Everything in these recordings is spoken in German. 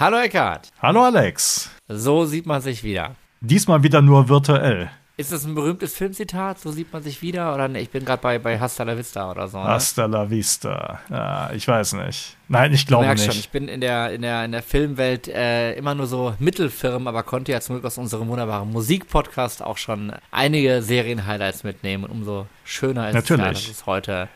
Hallo Eckhard. Hallo Alex. So sieht man sich wieder. Diesmal wieder nur virtuell. Ist das ein berühmtes Filmzitat? So sieht man sich wieder? Oder nee, ich bin gerade bei, bei Hasta la Vista oder so. Ne? Hasta la Vista. Ja, ich weiß nicht. Nein, ich glaube nicht. Schon, ich bin in der, in der, in der Filmwelt äh, immer nur so Mittelfirmen, aber konnte ja zum Glück aus unserem wunderbaren Musikpodcast auch schon einige Serien-Highlights mitnehmen. Und umso schöner ist Natürlich. es, ja, dass es heute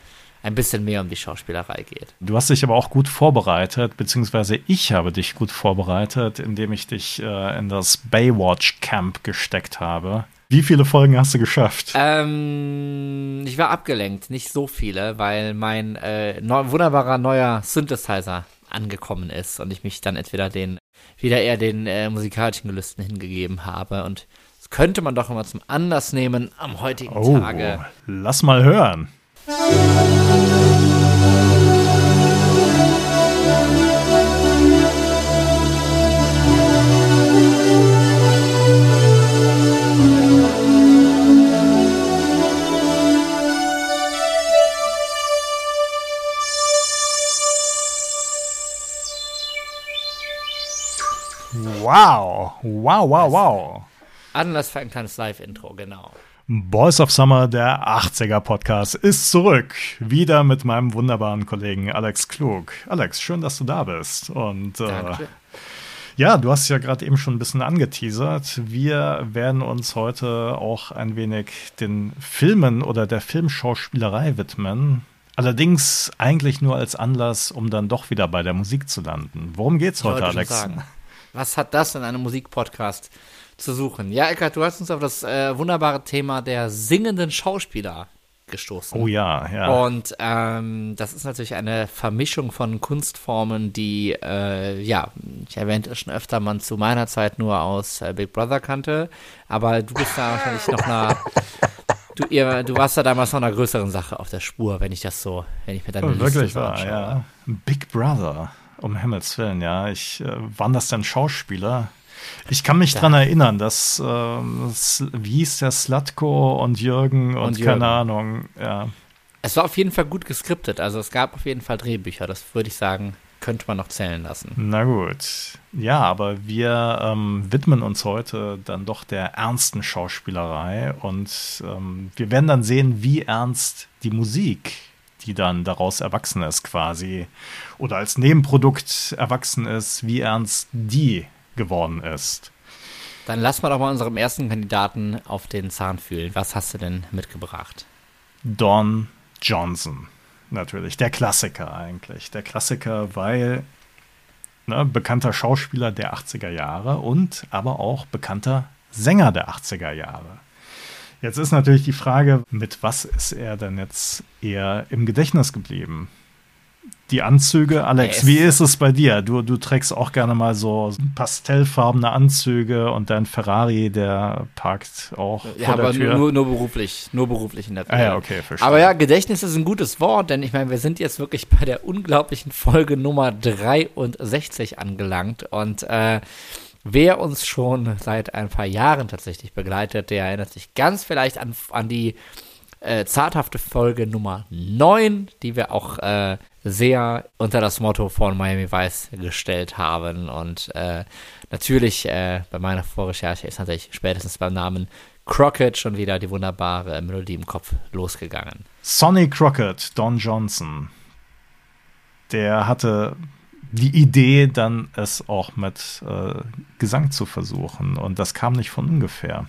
ein bisschen mehr um die Schauspielerei geht. Du hast dich aber auch gut vorbereitet, beziehungsweise ich habe dich gut vorbereitet, indem ich dich äh, in das Baywatch Camp gesteckt habe. Wie viele Folgen hast du geschafft? Ähm, ich war abgelenkt, nicht so viele, weil mein äh, neu, wunderbarer neuer Synthesizer angekommen ist und ich mich dann entweder den wieder eher den äh, musikalischen Gelüsten hingegeben habe und das könnte man doch immer zum Anlass nehmen am heutigen oh, Tage. Lass mal hören. Wow, wow, wow, wow. Anlass für ein kleines Live-Intro, genau. Boys of Summer, der 80er Podcast, ist zurück. Wieder mit meinem wunderbaren Kollegen Alex Klug. Alex, schön, dass du da bist. Und äh, ja, du hast ja gerade eben schon ein bisschen angeteasert. Wir werden uns heute auch ein wenig den Filmen oder der Filmschauspielerei widmen. Allerdings eigentlich nur als Anlass, um dann doch wieder bei der Musik zu landen. Worum geht's heute, Alex? Was hat das in einem Musikpodcast zu suchen. Ja, Eckart, du hast uns auf das äh, wunderbare Thema der singenden Schauspieler gestoßen. Oh ja, ja. Und ähm, das ist natürlich eine Vermischung von Kunstformen, die, äh, ja, ich erwähnte es schon öfter, man zu meiner Zeit nur aus äh, Big Brother kannte. Aber du bist da wahrscheinlich noch einer. Du, ihr, du warst da damals noch einer größeren Sache auf der Spur, wenn ich das so, wenn ich mir deine oh, Wirklich war, ja. Big Brother, um Himmels Willen, ja. Ich, äh, waren das denn Schauspieler? Ich kann mich ja. dran erinnern, dass, äh, wie hieß der, Slatko und Jürgen und, und Jürgen. keine Ahnung, ja. Es war auf jeden Fall gut geskriptet, also es gab auf jeden Fall Drehbücher, das würde ich sagen, könnte man noch zählen lassen. Na gut. Ja, aber wir ähm, widmen uns heute dann doch der ernsten Schauspielerei und ähm, wir werden dann sehen, wie ernst die Musik, die dann daraus erwachsen ist quasi, oder als Nebenprodukt erwachsen ist, wie ernst die geworden ist. Dann lass mal doch mal unserem ersten Kandidaten auf den Zahn fühlen. Was hast du denn mitgebracht? Don Johnson, natürlich. Der Klassiker eigentlich. Der Klassiker, weil ne, bekannter Schauspieler der 80er Jahre und aber auch bekannter Sänger der 80er Jahre. Jetzt ist natürlich die Frage, mit was ist er denn jetzt eher im Gedächtnis geblieben? Die Anzüge. Alex, yes. wie ist es bei dir? Du, du trägst auch gerne mal so pastellfarbene Anzüge und dein Ferrari, der parkt auch ja, vor der Tür. Nur, nur beruflich, nur beruflich in der Tür. Ah ja, okay, verstehe. Aber ja, Gedächtnis ist ein gutes Wort, denn ich meine, wir sind jetzt wirklich bei der unglaublichen Folge Nummer 63 angelangt und äh, Wer uns schon seit ein paar Jahren tatsächlich begleitet, der erinnert sich ganz vielleicht an, an die äh, zaghafte Folge Nummer 9, die wir auch äh, sehr unter das Motto von Miami Vice gestellt haben. Und äh, natürlich äh, bei meiner Vorrecherche ist natürlich spätestens beim Namen Crockett schon wieder die wunderbare Melodie im Kopf losgegangen. Sonny Crockett, Don Johnson, der hatte die Idee, dann es auch mit äh, Gesang zu versuchen. Und das kam nicht von ungefähr.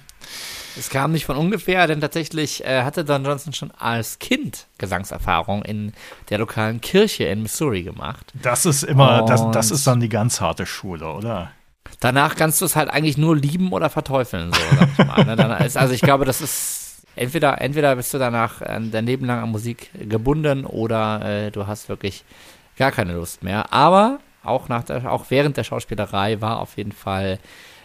Es kam nicht von ungefähr, denn tatsächlich äh, hatte Don Johnson schon als Kind Gesangserfahrung in der lokalen Kirche in Missouri gemacht. Das ist immer, das, das ist dann die ganz harte Schule, oder? Danach kannst du es halt eigentlich nur lieben oder verteufeln, so, sag ich mal. Ne? Ist, also ich glaube, das ist entweder, entweder bist du danach äh, dein Leben lang an Musik gebunden oder äh, du hast wirklich gar keine Lust mehr. Aber auch, nach der, auch während der Schauspielerei war auf jeden Fall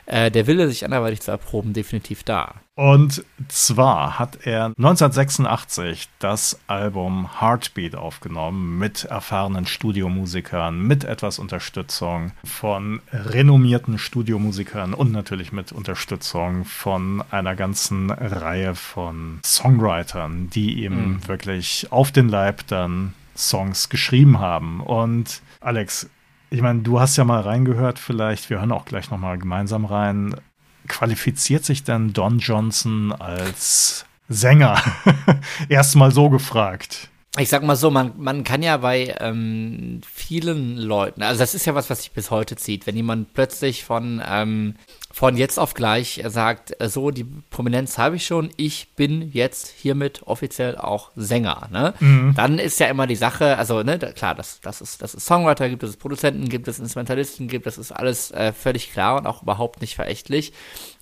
äh, der Wille, sich anderweitig zu erproben, definitiv da. Und zwar hat er 1986 das Album Heartbeat aufgenommen mit erfahrenen Studiomusikern, mit etwas Unterstützung von renommierten Studiomusikern und natürlich mit Unterstützung von einer ganzen Reihe von Songwritern, die ihm mhm. wirklich auf den Leib dann Songs geschrieben haben. Und Alex, ich meine, du hast ja mal reingehört, vielleicht, wir hören auch gleich nochmal gemeinsam rein. Qualifiziert sich denn Don Johnson als Sänger? Erstmal so gefragt ich sag mal so, man, man kann ja bei ähm, vielen Leuten, also das ist ja was, was sich bis heute zieht, wenn jemand plötzlich von, ähm, von jetzt auf gleich sagt, äh, so, die Prominenz habe ich schon, ich bin jetzt hiermit offiziell auch Sänger, ne? Mhm. Dann ist ja immer die Sache, also, ne, da, klar, das, das ist, das ist Songwriter gibt, es Produzenten gibt, es Instrumentalisten gibt, das ist alles äh, völlig klar und auch überhaupt nicht verächtlich.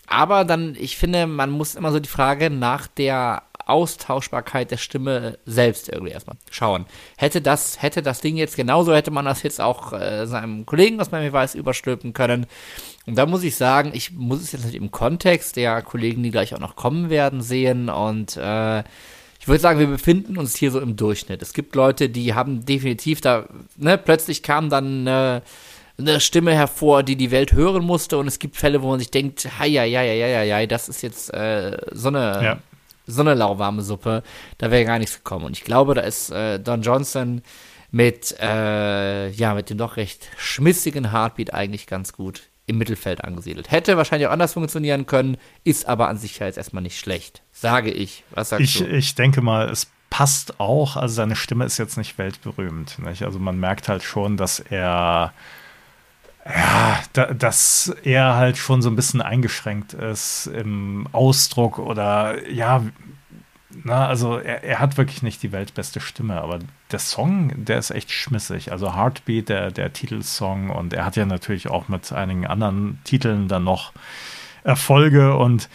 Aber dann, ich finde, man muss immer so die Frage nach der Austauschbarkeit der Stimme selbst irgendwie erstmal schauen. Hätte das, hätte das Ding jetzt genauso, hätte man das jetzt auch äh, seinem Kollegen aus meinem weiß überstülpen können. Und da muss ich sagen, ich muss es jetzt nicht im Kontext der Kollegen, die gleich auch noch kommen werden, sehen und äh, ich würde sagen, wir befinden uns hier so im Durchschnitt. Es gibt Leute, die haben definitiv da, ne, plötzlich kam dann äh, eine Stimme hervor, die die Welt hören musste. Und es gibt Fälle, wo man sich denkt, ja, ja, ja, ja, ja, ja, das ist jetzt äh, so eine ja so eine lauwarme Suppe, da wäre gar nichts gekommen. Und ich glaube, da ist äh, Don Johnson mit, äh, ja, mit dem doch recht schmissigen Heartbeat eigentlich ganz gut im Mittelfeld angesiedelt. Hätte wahrscheinlich auch anders funktionieren können, ist aber an sich ja jetzt erstmal nicht schlecht, sage ich. Was sagst ich, du? Ich denke mal, es passt auch, also seine Stimme ist jetzt nicht weltberühmt. Nicht? Also man merkt halt schon, dass er ja, da, dass er halt schon so ein bisschen eingeschränkt ist im Ausdruck oder ja, na, also er, er hat wirklich nicht die weltbeste Stimme, aber der Song, der ist echt schmissig. Also Heartbeat, der, der Titelsong und er hat ja natürlich auch mit einigen anderen Titeln dann noch Erfolge und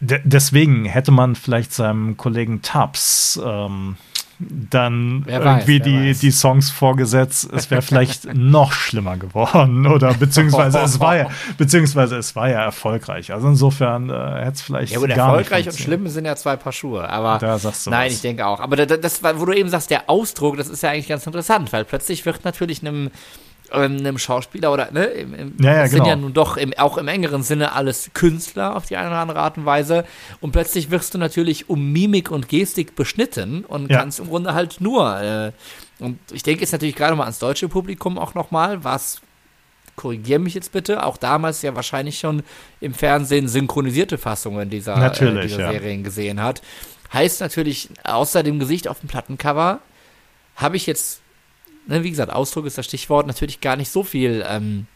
de deswegen hätte man vielleicht seinem Kollegen Tubbs ähm, dann wer irgendwie weiß, die, die Songs vorgesetzt, es wäre vielleicht noch schlimmer geworden oder beziehungsweise es war ja beziehungsweise es war ja erfolgreich. Also insofern äh, hätte es vielleicht ja, gut, gar erfolgreich und schlimm sind ja zwei Paar Schuhe. Aber da sagst du nein, was. ich denke auch. Aber das, das, wo du eben sagst, der Ausdruck, das ist ja eigentlich ganz interessant, weil plötzlich wird natürlich einem einem Schauspieler oder ne, im, im, ja, ja, sind genau. ja nun doch im, auch im engeren Sinne alles Künstler auf die eine oder andere Art und Weise. Und plötzlich wirst du natürlich um Mimik und Gestik beschnitten und ja. kannst im Grunde halt nur. Äh, und ich denke jetzt natürlich gerade mal ans deutsche Publikum auch nochmal, was korrigiere mich jetzt bitte, auch damals ja wahrscheinlich schon im Fernsehen synchronisierte Fassungen dieser, äh, dieser ja. Serien gesehen hat. Heißt natürlich, außer dem Gesicht auf dem Plattencover, habe ich jetzt wie gesagt, Ausdruck ist das Stichwort, natürlich gar nicht so viel, ähm,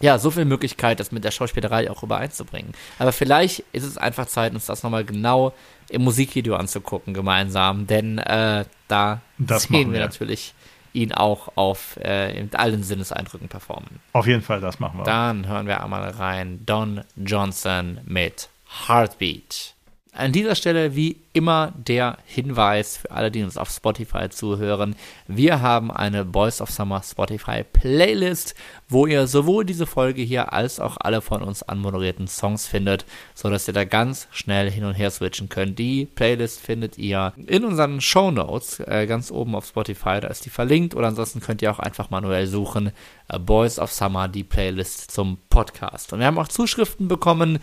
ja, so viel Möglichkeit, das mit der Schauspielerei auch übereinzubringen. Aber vielleicht ist es einfach Zeit, uns das nochmal genau im Musikvideo anzugucken, gemeinsam, denn äh, da das sehen wir, wir natürlich ihn auch auf äh, in allen Sinneseindrücken performen. Auf jeden Fall, das machen wir. Dann hören wir einmal rein Don Johnson mit Heartbeat. An dieser Stelle wie immer der Hinweis für alle, die uns auf Spotify zuhören. Wir haben eine Boys of Summer Spotify Playlist, wo ihr sowohl diese Folge hier als auch alle von uns anmoderierten Songs findet, sodass ihr da ganz schnell hin und her switchen könnt. Die Playlist findet ihr in unseren Show Notes äh, ganz oben auf Spotify, da ist die verlinkt oder ansonsten könnt ihr auch einfach manuell suchen äh, Boys of Summer, die Playlist zum Podcast. Und wir haben auch Zuschriften bekommen,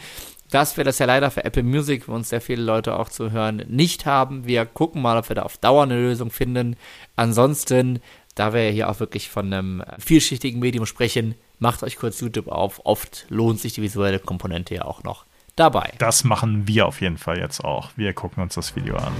dass wir das ja leider für Apple Music, wo uns sehr viele Leute auch zuhören, nicht haben. Wir gucken mal, ob wir da auf Dauer eine Lösung finden. Ansonsten, da wir ja hier auch wirklich von einem vielschichtigen Medium sprechen, macht euch kurz YouTube auf. Oft lohnt sich die visuelle Komponente ja auch noch dabei. Das machen wir auf jeden Fall jetzt auch. Wir gucken uns das Video an.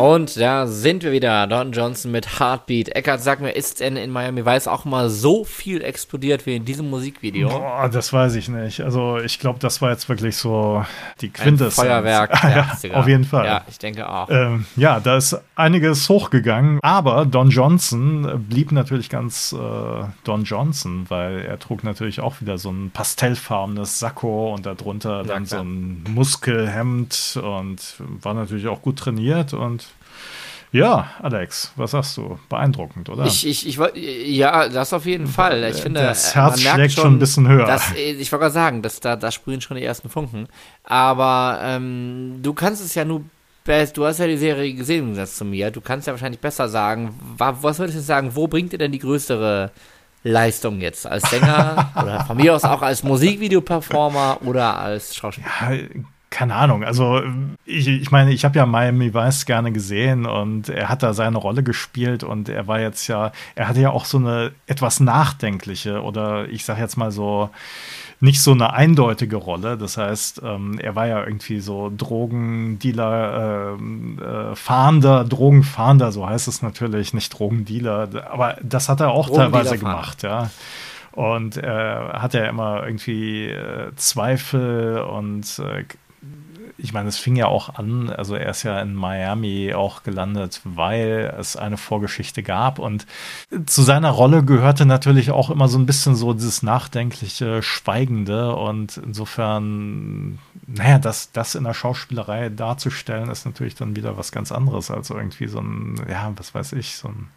Und da sind wir wieder. Don Johnson mit Heartbeat. Eckert, sag mir, ist denn in Miami Vice auch mal so viel explodiert wie in diesem Musikvideo? Boah, das weiß ich nicht. Also ich glaube, das war jetzt wirklich so die Quintessenz. Ein Feuerwerk. ja, auf jeden Fall. Ja, ich denke auch. Ähm, ja, da ist einiges hochgegangen. Aber Don Johnson blieb natürlich ganz äh, Don Johnson, weil er trug natürlich auch wieder so ein pastellfarbenes Sakko und darunter ja, dann klar. so ein Muskelhemd und war natürlich auch gut trainiert und ja, Alex, was sagst du? Beeindruckend, oder? Ich, ich, ich ja, das auf jeden Fall. Ich finde, das Herz schlägt schon, schon, ein bisschen höher. Dass, ich wollte gerade sagen, dass da, da sprühen schon die ersten Funken. Aber ähm, du kannst es ja nur du hast ja die Serie gesehen im Gegensatz zu mir. Du kannst ja wahrscheinlich besser sagen, was würdest du sagen, wo bringt dir denn die größere Leistung jetzt? Als Sänger oder von mir aus auch als Musikvideo-Performer oder als Schauspieler? Ja, keine Ahnung, also ich, ich meine, ich habe ja Miami Vice gerne gesehen und er hat da seine Rolle gespielt und er war jetzt ja, er hatte ja auch so eine etwas nachdenkliche oder ich sag jetzt mal so, nicht so eine eindeutige Rolle. Das heißt, ähm, er war ja irgendwie so Drogendealer, ähm, äh, Fahnder, Drogenfahnder, so heißt es natürlich, nicht Drogendealer, aber das hat er auch teilweise gemacht, ja. Und er äh, hat ja immer irgendwie äh, Zweifel und äh, ich meine, es fing ja auch an, also er ist ja in Miami auch gelandet, weil es eine Vorgeschichte gab und zu seiner Rolle gehörte natürlich auch immer so ein bisschen so dieses nachdenkliche, schweigende und insofern, naja, das, das in der Schauspielerei darzustellen, ist natürlich dann wieder was ganz anderes als irgendwie so ein, ja, was weiß ich, so ein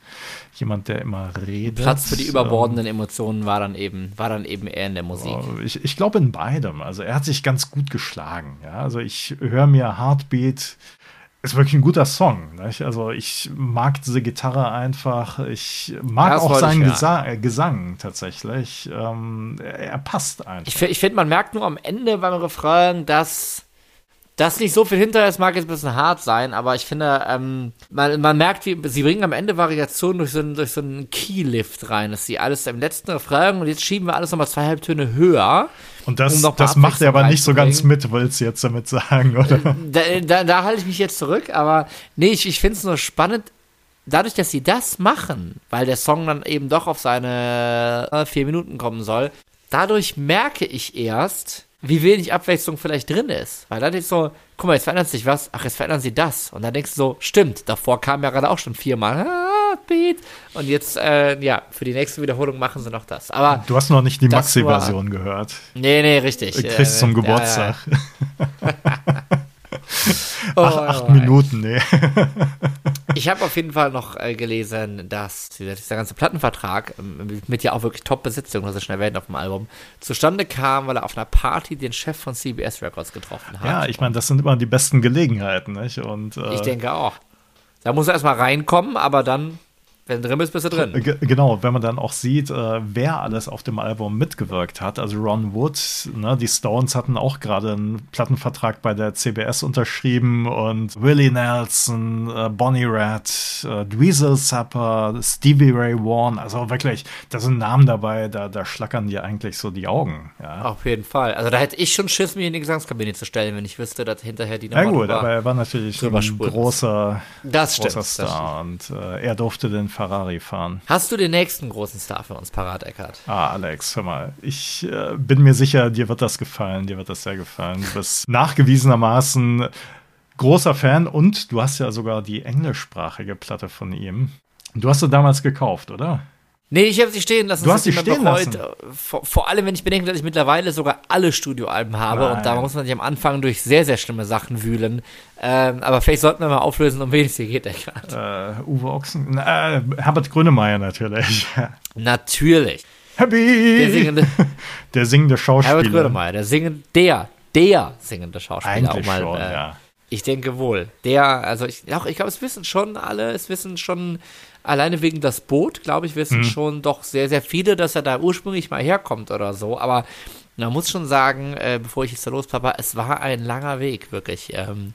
jemand, der immer redet. Platz für die überbordenden ähm, Emotionen war dann eben, war dann eben eher in der Musik. Ich, ich glaube in beidem. Also er hat sich ganz gut geschlagen. Ja, also ich höre mir Heartbeat. Ist wirklich ein guter Song. Nicht? Also ich mag diese Gitarre einfach. Ich mag das auch seinen Gesa äh, Gesang tatsächlich. Ähm, er, er, passt einfach. Ich, ich finde, man merkt nur am Ende beim Refrain, dass das nicht so viel hinter ist, mag jetzt ein bisschen hart sein, aber ich finde, ähm, man, man merkt, wie, sie bringen am Ende Variationen durch so einen, durch so einen Keylift rein, dass sie alles im letzten Refrain und jetzt schieben wir alles nochmal zwei Halbtöne höher. Und das, um das macht er aber nicht so ganz mit, willst du jetzt damit sagen, oder? Da, da, da halte ich mich jetzt zurück, aber nee, ich, ich finde es nur spannend, dadurch, dass sie das machen, weil der Song dann eben doch auf seine äh, vier Minuten kommen soll, dadurch merke ich erst, wie wenig Abwechslung vielleicht drin ist. Weil dann ist so, guck mal, jetzt verändert sich was, ach, jetzt verändern sie das. Und dann denkst du so, stimmt, davor kam ja gerade auch schon viermal, ah, Beat. Und jetzt, äh, ja, für die nächste Wiederholung machen sie noch das. Aber du hast noch nicht die Maxi-Version gehört. Nee, nee, richtig. Du kriegst äh, zum Geburtstag. Ja, ja. oh, Ach, acht oh, Minuten, nee. ich habe auf jeden Fall noch äh, gelesen, dass dieser, dieser ganze Plattenvertrag ähm, mit ja auch wirklich Top-Besitzung, was ich schon erwähnt auf dem Album, zustande kam, weil er auf einer Party den Chef von CBS Records getroffen hat. Ja, ich meine, das sind immer die besten Gelegenheiten, nicht? Und, äh, ich denke auch. Da muss er erstmal reinkommen, aber dann wenn du drin bist, bist du drin. G genau, wenn man dann auch sieht, äh, wer alles auf dem Album mitgewirkt hat. Also Ron Wood, ne, die Stones hatten auch gerade einen Plattenvertrag bei der CBS unterschrieben und Willie Nelson, äh, Bonnie Raitt, äh, Dweezil Supper, Stevie Ray Vaughan, also wirklich, da sind Namen dabei, da, da schlackern dir eigentlich so die Augen. Ja. Auf jeden Fall. Also da hätte ich schon Schiss, mich in die Gesangskabine zu stellen, wenn ich wüsste, dass hinterher die Nummer Ja gut, aber er war natürlich ein großer, das großer Star und äh, er durfte den Ferrari fahren. Hast du den nächsten großen Star für uns parat, Eckhardt? Ah, Alex, hör mal. Ich äh, bin mir sicher, dir wird das gefallen. Dir wird das sehr gefallen. Du bist nachgewiesenermaßen großer Fan und du hast ja sogar die englischsprachige Platte von ihm. Du hast sie damals gekauft, oder? Nee, ich habe sie stehen lassen. Du hast sie stehen lassen? Vor, vor, allem, wenn ich bedenke, dass ich mittlerweile sogar alle Studioalben habe Nein. und da muss man sich am Anfang durch sehr, sehr schlimme Sachen wühlen. Ähm, aber vielleicht sollten wir mal auflösen, um wen es hier geht, Eckart. Äh, Uwe Ochsen, äh, Herbert Grönemeyer natürlich. natürlich. Happy! Der singende, der singende Schauspieler. Herbert Grönemeyer, der singende, der, der singende Schauspieler. Eigentlich mal, schon, äh, ja. Ich denke wohl. Der, also ich, auch, ich glaube, es wissen schon alle, es wissen schon alleine wegen das Boot, glaube ich, wissen mhm. schon doch sehr, sehr viele, dass er da ursprünglich mal herkommt oder so. Aber man muss schon sagen, äh, bevor ich jetzt da los, Papa, es war ein langer Weg, wirklich, ähm,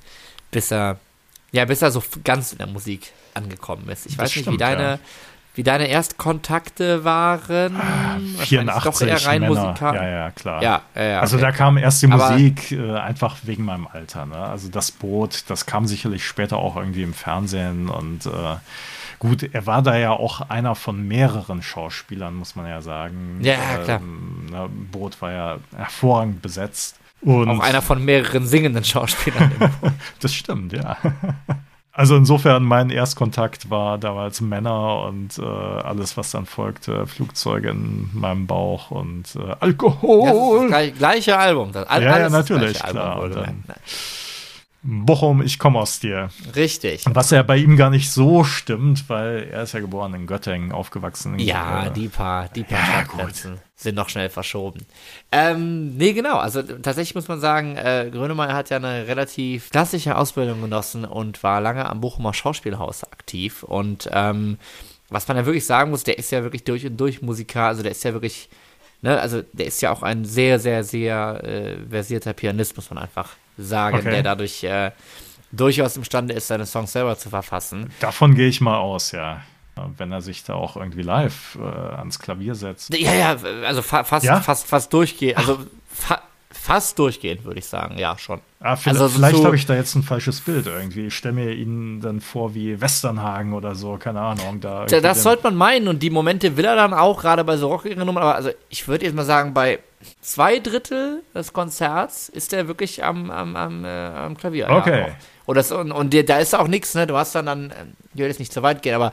bis er, ja, bis er so ganz in der Musik angekommen ist. Ich das weiß nicht, stimmt, wie deine, ja. wie deine Erstkontakte waren. Ah, 84 doch eher rein Musikal. Ja, ja, klar. Ja, ja, ja also okay. da kam erst die Musik äh, einfach wegen meinem Alter. Ne? Also das Boot, das kam sicherlich später auch irgendwie im Fernsehen und äh, Gut, er war da ja auch einer von mehreren Schauspielern, muss man ja sagen. Ja, ähm, klar. Na, Boot war ja hervorragend besetzt. Und auch einer von mehreren singenden Schauspielern. das stimmt, ja. Also insofern, mein Erstkontakt war damals Männer und äh, alles, was dann folgte, Flugzeuge in meinem Bauch und äh, Alkohol. Ja, das, das gleiche Album. Das, all, ja, ja, natürlich, klar. Album, Bochum, ich komme aus dir. Richtig. Was ja bei ihm gar nicht so stimmt, weil er ist ja geboren in Göttingen, aufgewachsen. In ja, äh, die paar, die paar ja, Stadtgrenzen sind noch schnell verschoben. Ähm, nee, genau. Also tatsächlich muss man sagen, äh, Grönemeyer hat ja eine relativ klassische Ausbildung genossen und war lange am Bochumer Schauspielhaus aktiv. Und ähm, was man ja wirklich sagen muss, der ist ja wirklich durch und durch Musiker, also der ist ja wirklich, ne, also der ist ja auch ein sehr, sehr, sehr äh, versierter Pianist, muss man einfach sagen, Okay. der dadurch äh, durchaus imstande ist, seine Songs selber zu verfassen. Davon gehe ich mal aus, ja. Wenn er sich da auch irgendwie live äh, ans Klavier setzt. Ja, ja, also fa fast, Ja? fast, fast durchgehend, also fa fast durchgehend, würde ich sagen, ja, schon. Ah, vielleicht Also vielleicht so- habe ich da jetzt ein falsches Bild irgendwie. Ich stelle mir ihn dann vor wie Westernhagen oder so, keine Ahnung. Da das sollte man meinen und die Momente will er dann auch, gerade bei so rockigeren Nummern, aber also ich würde jetzt mal sagen, bei zwei Drittel des Konzerts ist er wirklich am, am, am, äh, am Klavier. Okay. Ja, und, das, und, und da ist auch nichts, ne? Du hast dann dann, äh, ich will jetzt nicht zu weit gehen, aber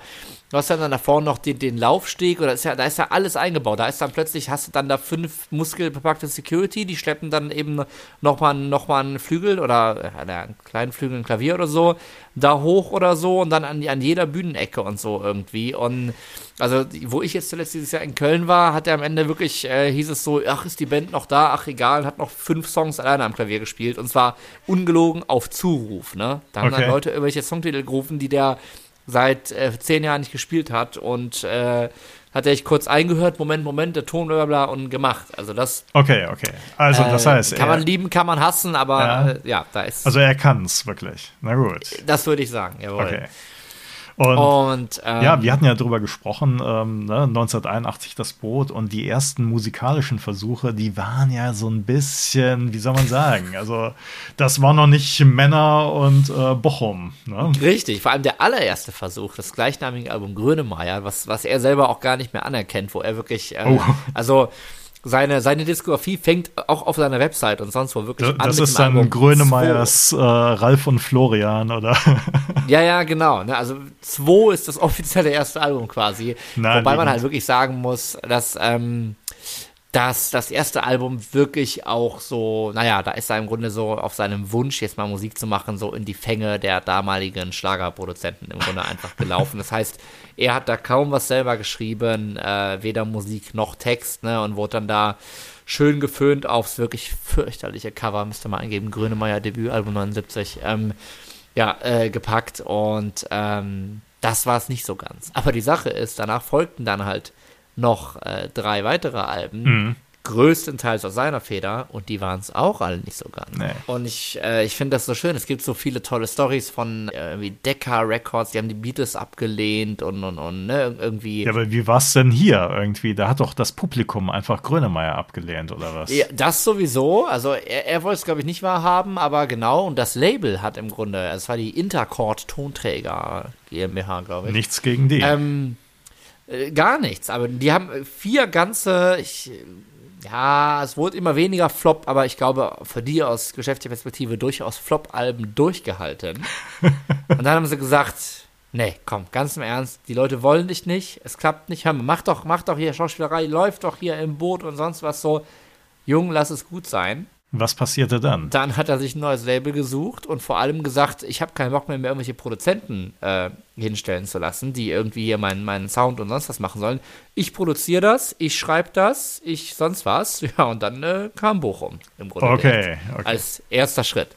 du hast dann, dann da vorne noch den, den Laufsteg oder ist ja, da ist ja alles eingebaut. Da ist dann plötzlich, hast du dann da fünf muskelbepackte Security, die schleppen dann eben nochmal noch mal einen Flügel oder äh, einen kleinen Flügel, ein Klavier oder so, da hoch oder so und dann an, an jeder Bühnenecke und so irgendwie. Und also, wo ich jetzt zuletzt dieses Jahr in Köln war, hat er am Ende wirklich, äh, hieß es so, ach, ist die Band noch da? Ach, egal, und hat noch fünf Songs alleine am Klavier gespielt. Und zwar ungelogen auf Zuruf, ne? Da haben Okay. dann Leute irgendwelche Songtitel gerufen, die der seit äh, zehn Jahren nicht gespielt hat. Und äh, hat er sich kurz eingehört, Moment, Moment, der Ton, bla, bla, und gemacht. Also das Okay, okay. Also das äh, heißt, kann er, man lieben, kann man hassen, aber Ja. ja, äh, ja da ist, also er kann es wirklich. Na gut. das würde ich sagen, jawohl. Okay. Und Und ähm, ja, wir hatten ja drüber gesprochen, ähm, ne, 1981 das Boot und die ersten musikalischen Versuche, die waren ja so ein bisschen, wie soll man sagen, also das war noch nicht Männer und äh, Bochum. Ne? Richtig, vor allem der allererste Versuch, das gleichnamige Album Grönemeyer, was, was er selber auch gar nicht mehr anerkennt, wo er wirklich, äh, Oh. also seine, seine Diskografie fängt auch auf seiner Website und sonst wo wirklich an. Das ist dann Album Grönemeyers äh, Ralf und Florian, oder? 2. Ja, ja, genau. Ne? Also 2 ist das offizielle erste Album quasi. Na, Wobei man halt wirklich sagen muss, dass, ähm, dass das erste Album wirklich auch so, naja, da ist er im Grunde so auf seinem Wunsch, jetzt mal Musik zu machen, so in die Fänge der damaligen Schlagerproduzenten im Grunde einfach gelaufen. Das heißt, er hat da kaum was selber geschrieben, äh, weder Musik noch Text, ne, und wurde dann da schön geföhnt aufs wirklich fürchterliche Cover, müsste man eingeben, Grönemeyer Debütalbum 79, ähm, ja, äh, gepackt und ähm, das war es nicht so ganz. Aber die Sache ist, danach folgten dann halt noch äh, drei weitere Alben, Mhm. Größtenteils aus seiner Feder und die waren es auch alle nicht so ganz. Nee. Und ich, äh, ich finde das so schön. Es gibt so viele tolle Stories von äh, wie Decca Records, die haben die Beatles abgelehnt und, und, und ne, irgendwie. Ja, aber wie war es denn hier irgendwie? Da hat doch das Publikum einfach Grönemeyer abgelehnt, oder was? Ja, das sowieso. Also er, er wollte es, glaube ich, nicht wahrhaben, aber genau. Und das Label hat im Grunde, es war die Intercord Tonträger GmbH, glaube ich. Nichts gegen die. Ähm, äh, gar nichts. Aber die haben vier ganze, ich, ja, es wurde immer weniger Flop, aber ich glaube, für die aus geschäftlicher Perspektive durchaus Flop-Alben durchgehalten. Und dann haben sie gesagt, nee, komm, ganz im Ernst, die Leute wollen dich nicht, es klappt nicht, hör mal, mach doch, mach doch hier Schauspielerei, läuft doch hier im Boot und sonst was so. Jung, lass es gut sein. Was passierte dann? Dann hat er sich ein neues Label gesucht und vor allem gesagt, ich habe keinen Bock mehr, mir irgendwelche Produzenten äh, hinstellen zu lassen, die irgendwie hier meinen, meinen Sound und sonst was machen sollen. Ich produziere das, ich schreibe das, ich sonst was. Ja, und dann äh, kam Bochum im Grunde. Okay, okay. Als erster Schritt.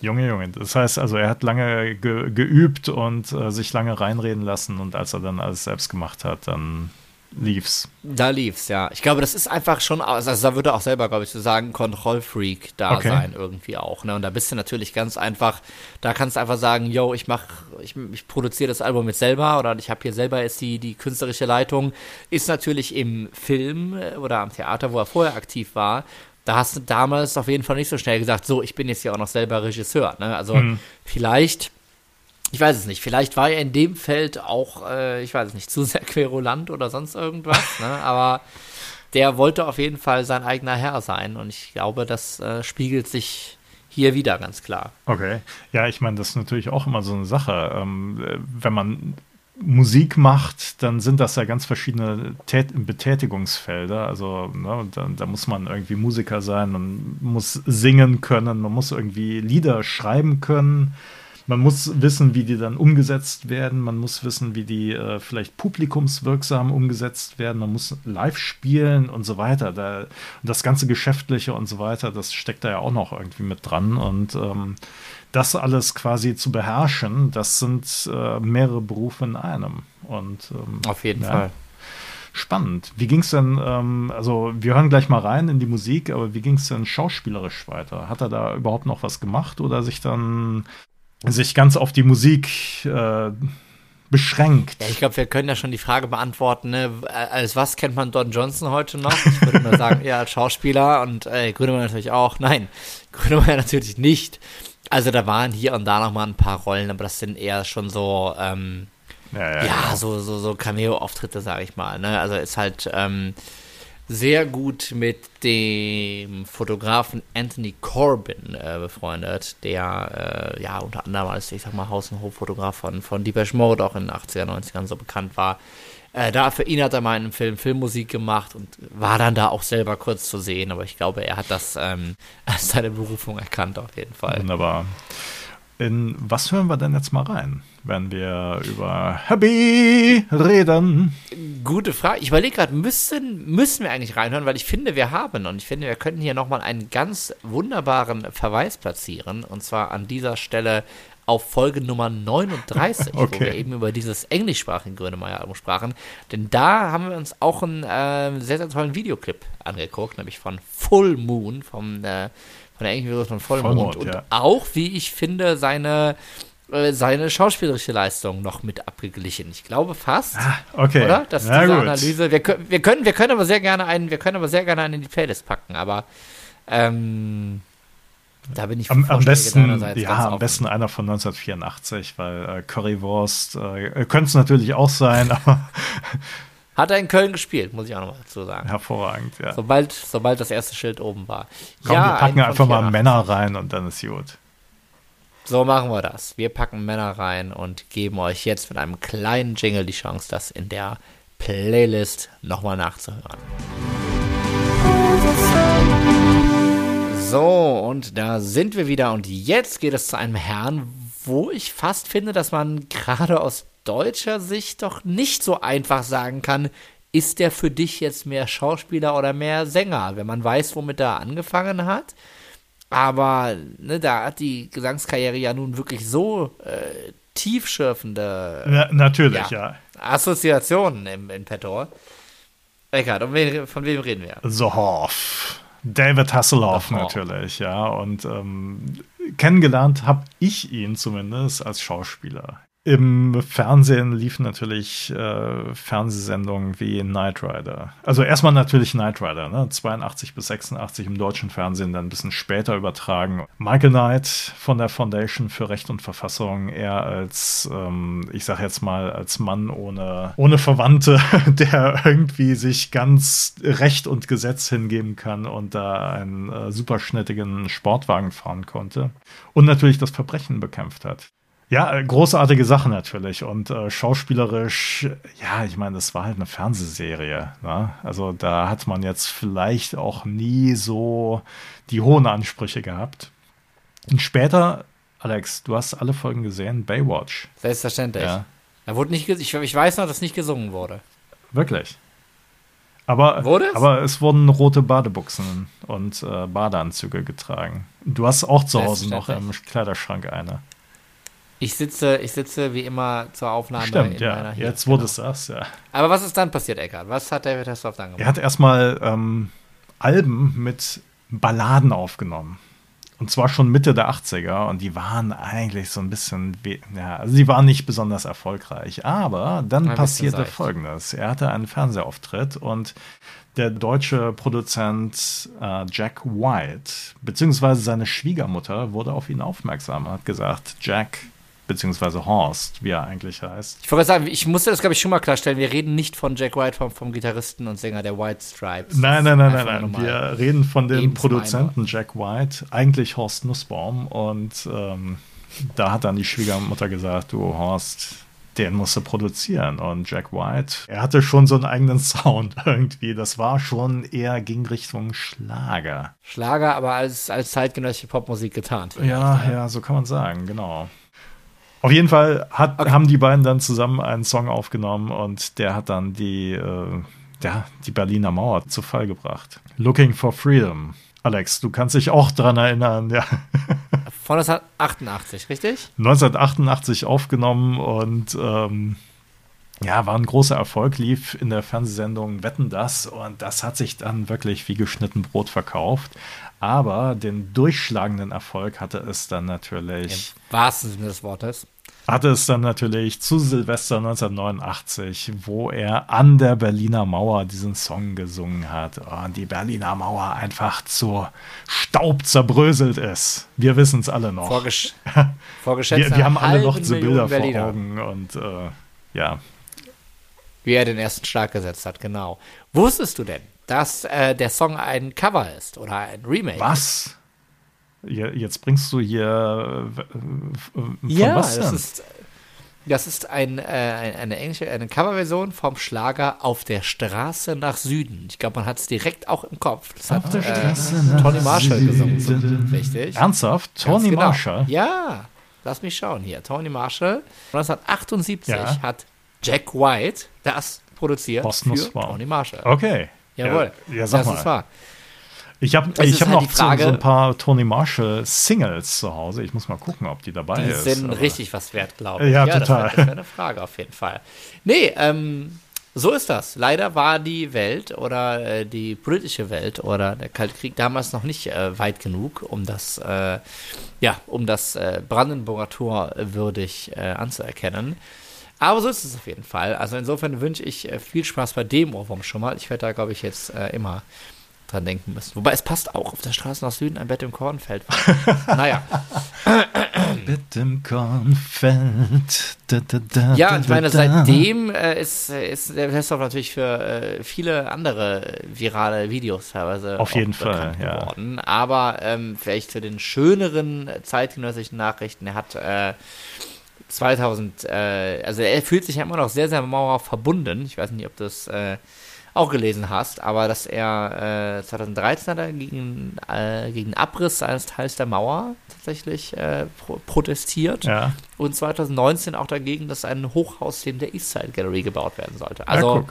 Junge, Junge. Das heißt also, er hat lange ge geübt und äh, sich lange reinreden lassen und als er dann alles selbst gemacht hat, dann lief's. Da lief's, ja. Ich glaube, das ist einfach schon, also da würde auch selber, glaube ich, zu sagen, Kontrollfreak da Okay. sein irgendwie auch. Ne? Und da bist du natürlich ganz einfach, da kannst du einfach sagen, yo, ich mach, ich, ich produziere das Album jetzt selber oder ich habe hier selber jetzt die, die künstlerische Leitung. Ist natürlich im Film äh, oder am Theater, wo er vorher aktiv war, da hast du damals auf jeden Fall nicht so schnell gesagt, so, ich bin jetzt ja auch noch selber Regisseur. Ne? Also vielleicht ich weiß es nicht. Vielleicht war er in dem Feld auch, äh, ich weiß es nicht, zu sehr querulant oder sonst irgendwas. ne? Aber der wollte auf jeden Fall sein eigener Herr sein. Und ich glaube, das äh, spiegelt sich hier wieder ganz klar. Okay. Ja, ich meine, das ist natürlich auch immer so eine Sache. Ähm, äh, wenn man Musik macht, dann sind das ja ganz verschiedene Tät Betätigungsfelder. Also ne, da, da muss man irgendwie Musiker sein, man muss singen können, man muss irgendwie Lieder schreiben können. Man muss wissen, wie die dann umgesetzt werden. Man muss wissen, wie die äh, vielleicht publikumswirksam umgesetzt werden. Man muss live spielen und so weiter. Da, das ganze Geschäftliche und so weiter, das steckt da ja auch noch irgendwie mit dran. Und ähm, das alles quasi zu beherrschen, das sind äh, mehrere Berufe in einem. Und ähm, Auf jeden ja, Fall. Spannend. Wie ging es denn, ähm, also wir hören gleich mal rein in die Musik, aber wie ging es denn schauspielerisch weiter? Hat er da überhaupt noch was gemacht oder sich dann sich ganz auf die Musik äh, beschränkt? Ja, ich glaube, wir können ja schon die Frage beantworten, ne? als was kennt man Don Johnson heute noch? Ich würde mal sagen, ja, als Schauspieler und äh, Grünemeyer natürlich auch. Nein, Grünemeyer natürlich nicht. Also da waren hier und da noch mal ein paar Rollen, aber das sind eher schon so, ähm, ja, ja, ja genau. so, so, so Cameo-Auftritte, sage ich mal. Ne? Also ist halt ähm, sehr gut mit dem Fotografen Anthony Corbin äh, befreundet, der äh, ja unter anderem als, ich sag mal, Haus- und Hoffotograf von, von Deepesh Mode auch in den 80er, 90ern so bekannt war. Äh, da für ihn hat er mal in einem Film Filmmusik gemacht und war dann da auch selber kurz zu sehen, aber ich glaube, er hat das ähm, als seine Berufung erkannt auf jeden Fall. Wunderbar. In was hören wir denn jetzt mal rein, wenn wir über Happy reden? Gute Frage. Ich überlege gerade, müssen, müssen wir eigentlich reinhören, weil ich finde, wir haben und ich finde, wir könnten hier nochmal einen ganz wunderbaren Verweis platzieren und zwar an dieser Stelle auf Folge Nummer 39, okay. wo wir eben über dieses englischsprachige Grönemeyer-Album sprachen. Denn da haben wir uns auch einen äh, sehr, sehr tollen Videoclip angeguckt, nämlich von Full Moon, vom, äh, von der englischen Version von Vollmond. Vollmond und ja. auch, wie ich finde, seine äh, seine schauspielerische Leistung noch mit abgeglichen. Ich glaube fast. Ah, okay. Oder? Dass Na diese gut. Analyse. Wir, wir, können, wir können aber sehr gerne einen, wir können aber sehr gerne einen in die Playlist packen, aber ähm, da bin ich am, am besten, ja, am besten einer von 1984, weil äh, Currywurst äh, könnte es natürlich auch sein, aber hat er in Köln gespielt, muss ich auch noch dazu sagen. Hervorragend, ja. Sobald, sobald das erste Schild oben war. Komm, ja, wir packen einfach mal Männer rein und dann ist gut. So machen wir das. Wir packen Männer rein und geben euch jetzt mit einem kleinen Jingle die Chance, das in der Playlist nochmal nachzuhören. So, und da sind wir wieder. Und jetzt geht es zu einem Herrn, wo ich fast finde, dass man gerade aus deutscher Sicht doch nicht so einfach sagen kann, ist der für dich jetzt mehr Schauspieler oder mehr Sänger, wenn man weiß, womit er angefangen hat. Aber ne, da hat die Gesangskarriere ja nun wirklich so äh, tiefschürfende Na, natürlich, ja, ja. Assoziationen im, in petto. Eckart, von wem reden wir? The Hoff. David Hasselhoff natürlich, ja. Und ähm, kennengelernt habe ich ihn zumindest als Schauspieler. Im Fernsehen liefen natürlich äh, Fernsehsendungen wie Knight Rider. Also erstmal natürlich Knight Rider, ne? 82 bis 86 im deutschen Fernsehen, dann ein bisschen später übertragen. Michael Knight von der Foundation für Recht und Verfassung, er als, ähm, ich sag jetzt mal, als Mann ohne, ohne Verwandte, der irgendwie sich ganz Recht und Gesetz hingeben kann und da einen äh, superschnittigen Sportwagen fahren konnte. Und natürlich das Verbrechen bekämpft hat. Ja, äh, großartige Sache natürlich und äh, schauspielerisch, ja, ich meine, das war halt eine Fernsehserie. Ne? Also da hat man jetzt vielleicht auch nie so die hohen Ansprüche gehabt. Und später, Alex, du hast alle Folgen gesehen, Baywatch. Selbstverständlich. Ja. Da wurde nicht, ich, ich weiß noch, dass nicht gesungen wurde. Wirklich. Aber, wurde es? aber es wurden rote Badebuchsen und äh, Badeanzüge getragen. Du hast auch zu Hause noch im Kleiderschrank eine. Ich sitze, ich sitze wie immer zur Aufnahme Stimmt, ja. Jetzt genau. wurde es das, ja. Aber was ist dann passiert, Eckart? Was hat David Hasselhoff dann gemacht? Er hat erstmal ähm, Alben mit Balladen aufgenommen. Und zwar schon Mitte der 80er und die waren eigentlich so ein bisschen, ja, also die waren nicht besonders erfolgreich. Aber dann passierte folgendes. Er hatte einen Fernsehauftritt und der deutsche Produzent äh, Jack White, beziehungsweise seine Schwiegermutter, wurde auf ihn aufmerksam und hat gesagt, Jack, beziehungsweise Horst, wie er eigentlich heißt. Ich wollte sagen, ich musste das, glaube ich, schon mal klarstellen. Wir reden nicht von Jack White, vom, vom Gitarristen und Sänger der White Stripes. Nein, nein, nein, nein, nein. Wir reden von dem Produzenten Jack White, eigentlich Horst Nussbaum. Und ähm, da hat dann die Schwiegermutter gesagt, du Horst, den musst du produzieren. Und Jack White, er hatte schon so einen eigenen Sound irgendwie. Das war schon eher, ging Richtung Schlager. Schlager, aber als, als zeitgenössische Popmusik getarnt. Ja, ja, so kann man sagen, genau. Auf jeden Fall hat, okay. haben die beiden dann zusammen einen Song aufgenommen und der hat dann die, äh, ja, die Berliner Mauer zu Fall gebracht. Looking for Freedom. Alex, du kannst dich auch dran erinnern, ja. Von 1988, richtig? 1988 aufgenommen und ähm, ja, war ein großer Erfolg, lief in der Fernsehsendung Wetten das und das hat sich dann wirklich wie geschnitten Brot verkauft. Aber den durchschlagenden Erfolg hatte es dann natürlich. Im wahrsten Sinne des Wortes. Hatte es dann natürlich zu Silvester 1989, wo er an der Berliner Mauer diesen Song gesungen hat und die Berliner Mauer einfach zu Staub zerbröselt ist. Wir wissen es alle noch. Vorgesch wir, wir haben alle noch diese Bilder Berliner. vor Augen und äh, ja. Wie er den ersten Schlag gesetzt hat, genau. Wusstest du denn, dass äh, der Song ein Cover ist oder ein Remake? Was? Jetzt bringst du hier äh, von ja, was denn? Das ist, das ist ein, äh, eine englische eine Coverversion vom Schlager Auf der Straße nach Süden. Ich glaube, man hat es direkt auch im Kopf. Das Auf hat der äh, Straße äh, Tony Marshall Süden. gesungen. Richtig. Ernsthaft? Tony genau. Marshall? Ja, lass mich schauen hier. Tony Marshall. 1978 ja. hat Jack White das produziert Boston für Tony Marshall. Okay. Jawohl. Ja, ja sag das mal. ist wahr. Ich habe ich hab halt noch Frage, so, ein paar Tony Marshall Singles zu Hause. Ich muss mal gucken, ob die dabei die ist. Die sind richtig was wert, glaube ich. Ja, ja total. Das wäre wär eine Frage auf jeden Fall. Nee, ähm, so ist das. Leider war die Welt oder äh, die politische Welt oder der Kalte Krieg damals noch nicht äh, weit genug, um das, äh, ja, um das äh, Brandenburger Tor würdig äh, anzuerkennen. Aber so ist es auf jeden Fall. Also insofern wünsche ich äh, viel Spaß bei dem Ohrwurm schon mal. Ich werde da, glaube ich, jetzt immer dran denken müssen. Wobei es passt auch auf der Straße nach Süden ein Bett im Kornfeld. naja. Bett im Kornfeld. Da, da, da, ja, ich meine, seitdem äh, ist, ist der Testlauf natürlich für äh, viele andere virale Videos teilweise auf jeden Fall geworden. Ja. Aber ähm, vielleicht zu den schöneren zeitgenössischen Nachrichten, er hat äh, 2000, äh, also er fühlt sich ja immer noch sehr, sehr Mauer verbunden. Ich weiß nicht, ob das äh, auch gelesen hast, aber dass er äh, 2013 hat er gegen, äh, gegen Abriss eines Teils der Mauer tatsächlich äh, pro protestiert ja. und 2019 auch dagegen, dass ein Hochhaus in der Eastside Gallery gebaut werden sollte. Also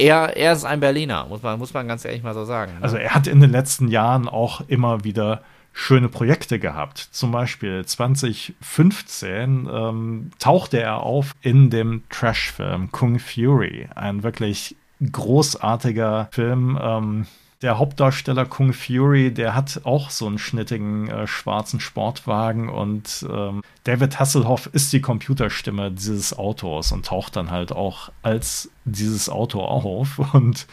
ja, er, er ist ein Berliner, muss man, muss man ganz ehrlich mal so sagen. Ne? Also er hat in den letzten Jahren auch immer wieder schöne Projekte gehabt. Zum Beispiel 2015 ähm, tauchte er auf in dem Trash-Film Kung Fury, ein wirklich großartiger Film. Ähm, der Hauptdarsteller Kung Fury, der hat auch so einen schnittigen äh, schwarzen Sportwagen und ähm, David Hasselhoff ist die Computerstimme dieses Autos und taucht dann halt auch als dieses Auto auf und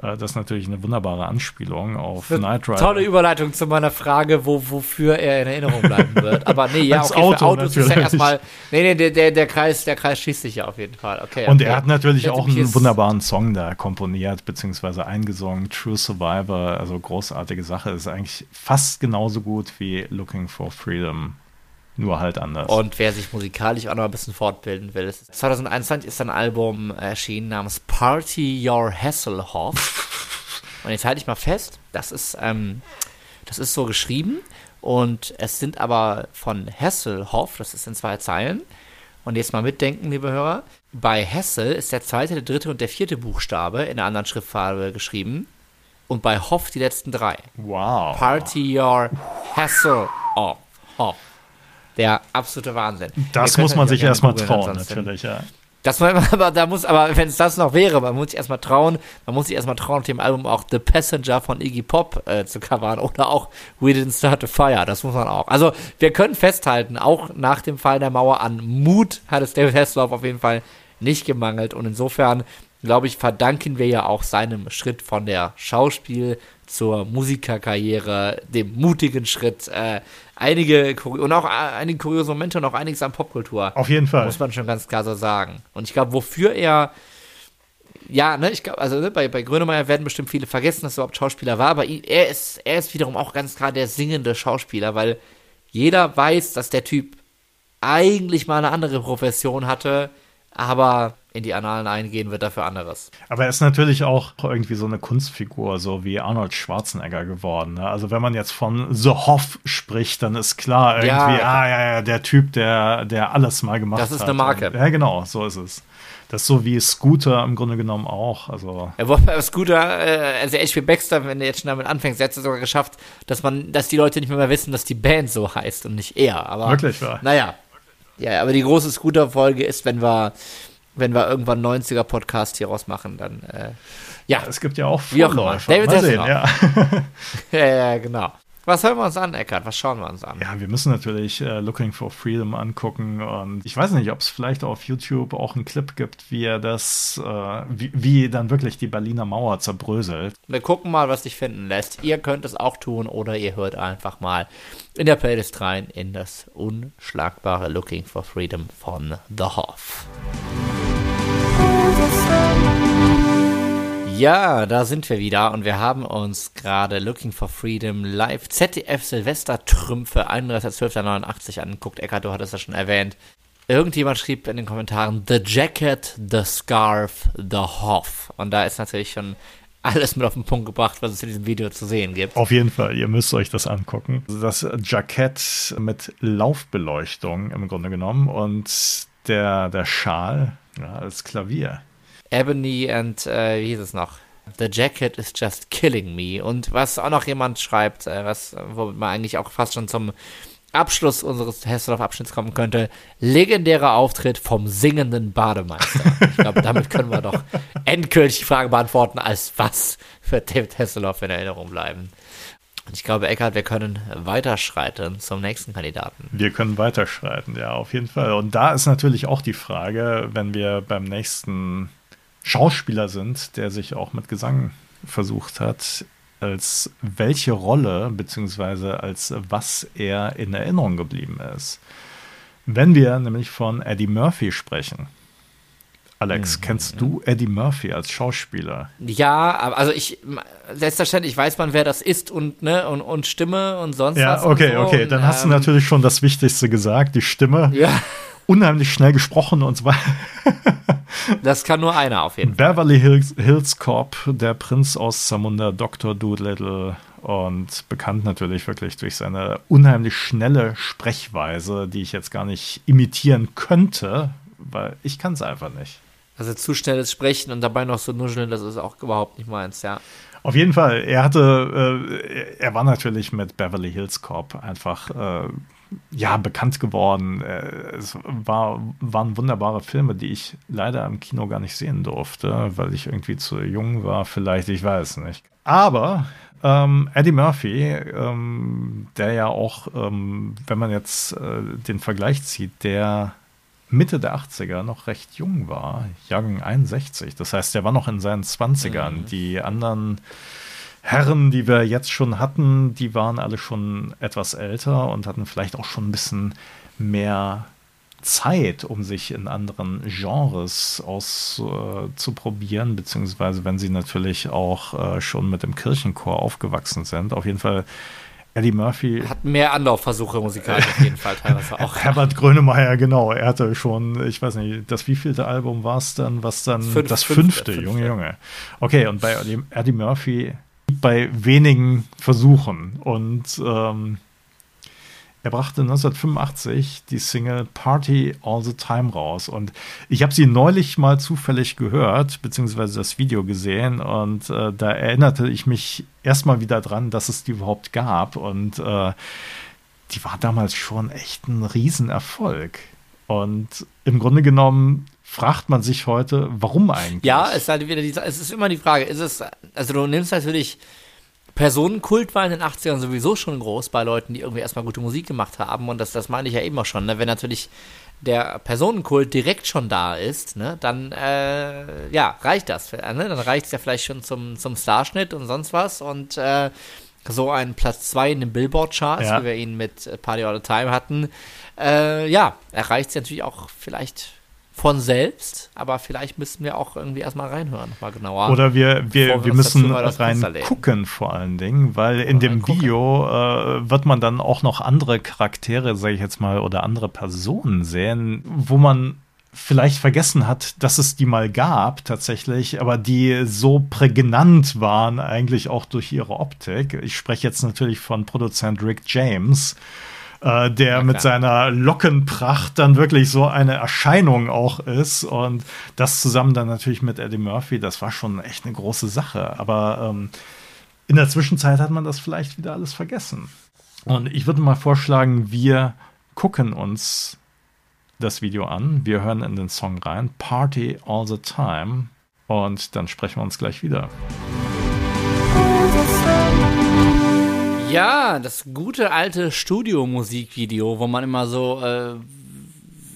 das ist natürlich eine wunderbare Anspielung auf Knight Rider. Tolle Überleitung zu meiner Frage, wo, wofür er in Erinnerung bleiben wird. Aber nee, ja, okay, Auto, für Autos natürlich. ist ja erstmal. Nee, nee, der, der, der, Kreis, der Kreis schießt sich ja auf jeden Fall. Okay, Und okay. er hat natürlich auch einen wunderbaren Song da komponiert, beziehungsweise eingesungen. True Survivor, also großartige Sache. Ist eigentlich fast genauso gut wie Looking for Freedom nur halt anders. Und wer sich musikalisch auch noch ein bisschen fortbilden will, 2021 ist ein Album erschienen namens Party Your Hasselhoff. Und jetzt halte ich mal fest, das ist, ähm, das ist so geschrieben und es sind aber von Hasselhoff, das ist in zwei Zeilen. Und jetzt mal mitdenken, liebe Hörer. Bei Hessel ist der zweite, der dritte und der vierte Buchstabe in einer anderen Schriftfarbe geschrieben. Und bei Hoff die letzten drei. Wow. Party Your Hasselhoff. Hoff der absolute Wahnsinn. Das muss man sich erstmal trauen, natürlich, ja. Das man, aber da muss, aber wenn es das noch wäre, man muss sich erstmal trauen, man muss sich erstmal trauen, auf dem Album auch The Passenger von Iggy Pop äh, zu covern oder auch We Didn't Start a Fire, das muss man auch. Also wir können festhalten, auch nach dem Fall der Mauer an Mut hat es David Hasselhoff auf jeden Fall nicht gemangelt und insofern glaube ich, verdanken wir ja auch seinem Schritt von der Schauspiel zur Musikerkarriere, dem mutigen Schritt, äh, einige und auch äh, einige kuriose Momente und auch einiges an Popkultur. Auf jeden Fall. Muss man schon ganz klar so sagen. Und ich glaube, wofür er ja, ne, ich glaube, also ne, bei, bei Grönemeyer werden bestimmt viele vergessen, dass er überhaupt Schauspieler war, aber er ist, er ist wiederum auch ganz klar der singende Schauspieler, weil jeder weiß, dass der Typ eigentlich mal eine andere Profession hatte, aber in die Annalen eingehen wird dafür anderes. Aber er ist natürlich auch irgendwie so eine Kunstfigur, so wie Arnold Schwarzenegger geworden. Ne? Also wenn man jetzt von The Hoff spricht, dann ist klar irgendwie, ja, ah ja, ja, der Typ, der, der alles mal gemacht hat. Das ist eine Marke. Und, ja, genau, so ist es. Das ist so wie Scooter im Grunde genommen auch. Also. Ja, wobei Scooter, äh, also H.P. Baxter, wenn er jetzt schon damit anfängt, hat es sogar geschafft, dass man, dass die Leute nicht mehr, mehr wissen, dass die Band so heißt und nicht er. Aber, Wirklich wahr. Naja. Ja, aber die große Scooter-Folge ist, wenn wir wenn wir irgendwann 90er Podcast hier raus machen, dann äh, ja. Es gibt ja auch Vorläufer. David Mal sehen, ja. ja, ja, genau. Was hören wir uns an, Eckart? Was schauen wir uns an? Ja, wir müssen natürlich äh, Looking for Freedom angucken und ich weiß nicht, ob es vielleicht auf YouTube auch einen Clip gibt, wie er das, äh, wie, wie, dann wirklich die Berliner Mauer zerbröselt. Wir gucken mal, was sich finden lässt. Ihr könnt es auch tun oder ihr hört einfach mal in der Playlist rein in das unschlagbare Looking for Freedom von The Hoff. Ja, da sind wir wieder und wir haben uns gerade Looking for Freedom live ZDF Silvester Trümpfe 31.12.89 angeguckt. Eckart, du hattest das schon erwähnt. Irgendjemand schrieb in den Kommentaren The Jacket, The Scarf, The Hoff. Und da ist natürlich schon alles mit auf den Punkt gebracht, was es in diesem Video zu sehen gibt. Auf jeden Fall, ihr müsst euch das angucken. Das Jackett mit Laufbeleuchtung im Grunde genommen und der, der Schal ja, als Klavier. Ebony and, äh, wie hieß es noch? The Jacket is just killing me. Und was auch noch jemand schreibt, äh, was, womit man eigentlich auch fast schon zum Abschluss unseres Hesselhoff-Abschnitts kommen könnte, legendärer Auftritt vom singenden Bademeister. Ich glaube, damit können wir doch endgültig die Frage beantworten, als was wird David Hasselhoff in Erinnerung bleiben. Und ich glaube, Eckhard, wir können weiterschreiten zum nächsten Kandidaten. Wir können weiterschreiten, ja, auf jeden Fall. Und da ist natürlich auch die Frage, wenn wir beim nächsten Schauspieler sind, der sich auch mit Gesang versucht hat, als welche Rolle bzw. als was er in Erinnerung geblieben ist. Wenn wir nämlich von Eddie Murphy sprechen. Alex, mhm. kennst du Eddie Murphy als Schauspieler? Ja, also ich, selbstverständlich weiß man, wer das ist und, ne, und, und Stimme und sonst ja, was. Ja, okay, so. okay, dann und, hast ähm, du natürlich schon das Wichtigste gesagt, die Stimme. Ja. Unheimlich schnell gesprochen und weiter. Das kann nur einer auf jeden Fall. Beverly Hills, Hills Cop, der Prinz aus Zamunda, Dr. Doolittle und bekannt natürlich wirklich durch seine unheimlich schnelle Sprechweise, die ich jetzt gar nicht imitieren könnte, weil ich kann es einfach nicht. Also zu schnelles Sprechen und dabei noch so nuscheln, das ist auch überhaupt nicht meins, ja. Auf jeden Fall, er hatte, äh, er war natürlich mit Beverly Hills Cop einfach äh, ja, bekannt geworden. Äh, es war, waren wunderbare Filme, die ich leider im Kino gar nicht sehen durfte, weil ich irgendwie zu jung war, vielleicht, ich weiß nicht. Aber ähm, Eddie Murphy, ähm, der ja auch, ähm, wenn man jetzt äh, den Vergleich zieht, der Mitte der 80er noch recht jung war, Jahrgang 61. Das heißt, der war noch in seinen 20ern. Mhm. Die anderen Herren, die wir jetzt schon hatten, die waren alle schon etwas älter und hatten vielleicht auch schon ein bisschen mehr Zeit, um sich in anderen Genres auszuprobieren, äh, beziehungsweise wenn sie natürlich auch äh, schon mit dem Kirchenchor aufgewachsen sind. Auf jeden Fall Eddie Murphy. Hat mehr Anlaufversuche musikalisch auf jeden Fall teilweise auch. Herbert Grönemeyer, genau. Er hatte schon, ich weiß nicht, das wievielte Album war es dann, was dann Fünf, das fünfte, fünfte, Junge, Junge. Okay, und bei Eddie Murphy bei wenigen Versuchen. Und ähm, er brachte 1985 die Single Party All the Time raus. Und ich habe sie neulich mal zufällig gehört, beziehungsweise das Video gesehen. Und äh, da erinnerte ich mich erstmal wieder dran, dass es die überhaupt gab. Und äh, die war damals schon echt ein Riesenerfolg. Und im Grunde genommen fragt man sich heute, warum eigentlich? Ja, es ist halt wieder die, es ist immer die Frage, ist es, also du nimmst natürlich Personenkult war in den 80ern sowieso schon groß bei Leuten, die irgendwie erstmal gute Musik gemacht haben und das, das meine ich ja eben auch schon, ne? wenn natürlich der Personenkult direkt schon da ist, ne, dann äh, ja, reicht das. Ne? Dann reicht es ja vielleicht schon zum, zum Starschnitt und sonst was und äh, so ein Platz 2 in den Billboard-Charts, ja. wie wir ihn mit Party All the Time hatten, äh, ja, erreicht es natürlich auch vielleicht von selbst, aber vielleicht müssen wir auch irgendwie erstmal reinhören, mal genauer. Oder wir, wir, wir müssen rein gucken vor allen Dingen, weil in dem Video äh, wird man dann auch noch andere Charaktere, sage ich jetzt mal, oder andere Personen sehen, wo man vielleicht vergessen hat, dass es die mal gab tatsächlich, aber die so prägnant waren eigentlich auch durch ihre Optik. Ich spreche jetzt natürlich von Produzent Rick James äh, der ja, mit seiner Lockenpracht dann wirklich so eine Erscheinung auch ist. Und das zusammen dann natürlich mit Eddie Murphy, das war schon echt eine große Sache. Aber ähm, in der Zwischenzeit hat man das vielleicht wieder alles vergessen. Und ich würde mal vorschlagen, wir gucken uns das Video an. Wir hören in den Song rein. Party All the Time. Und dann sprechen wir uns gleich wieder. Ja, das gute alte Studiomusikvideo, wo man immer so äh,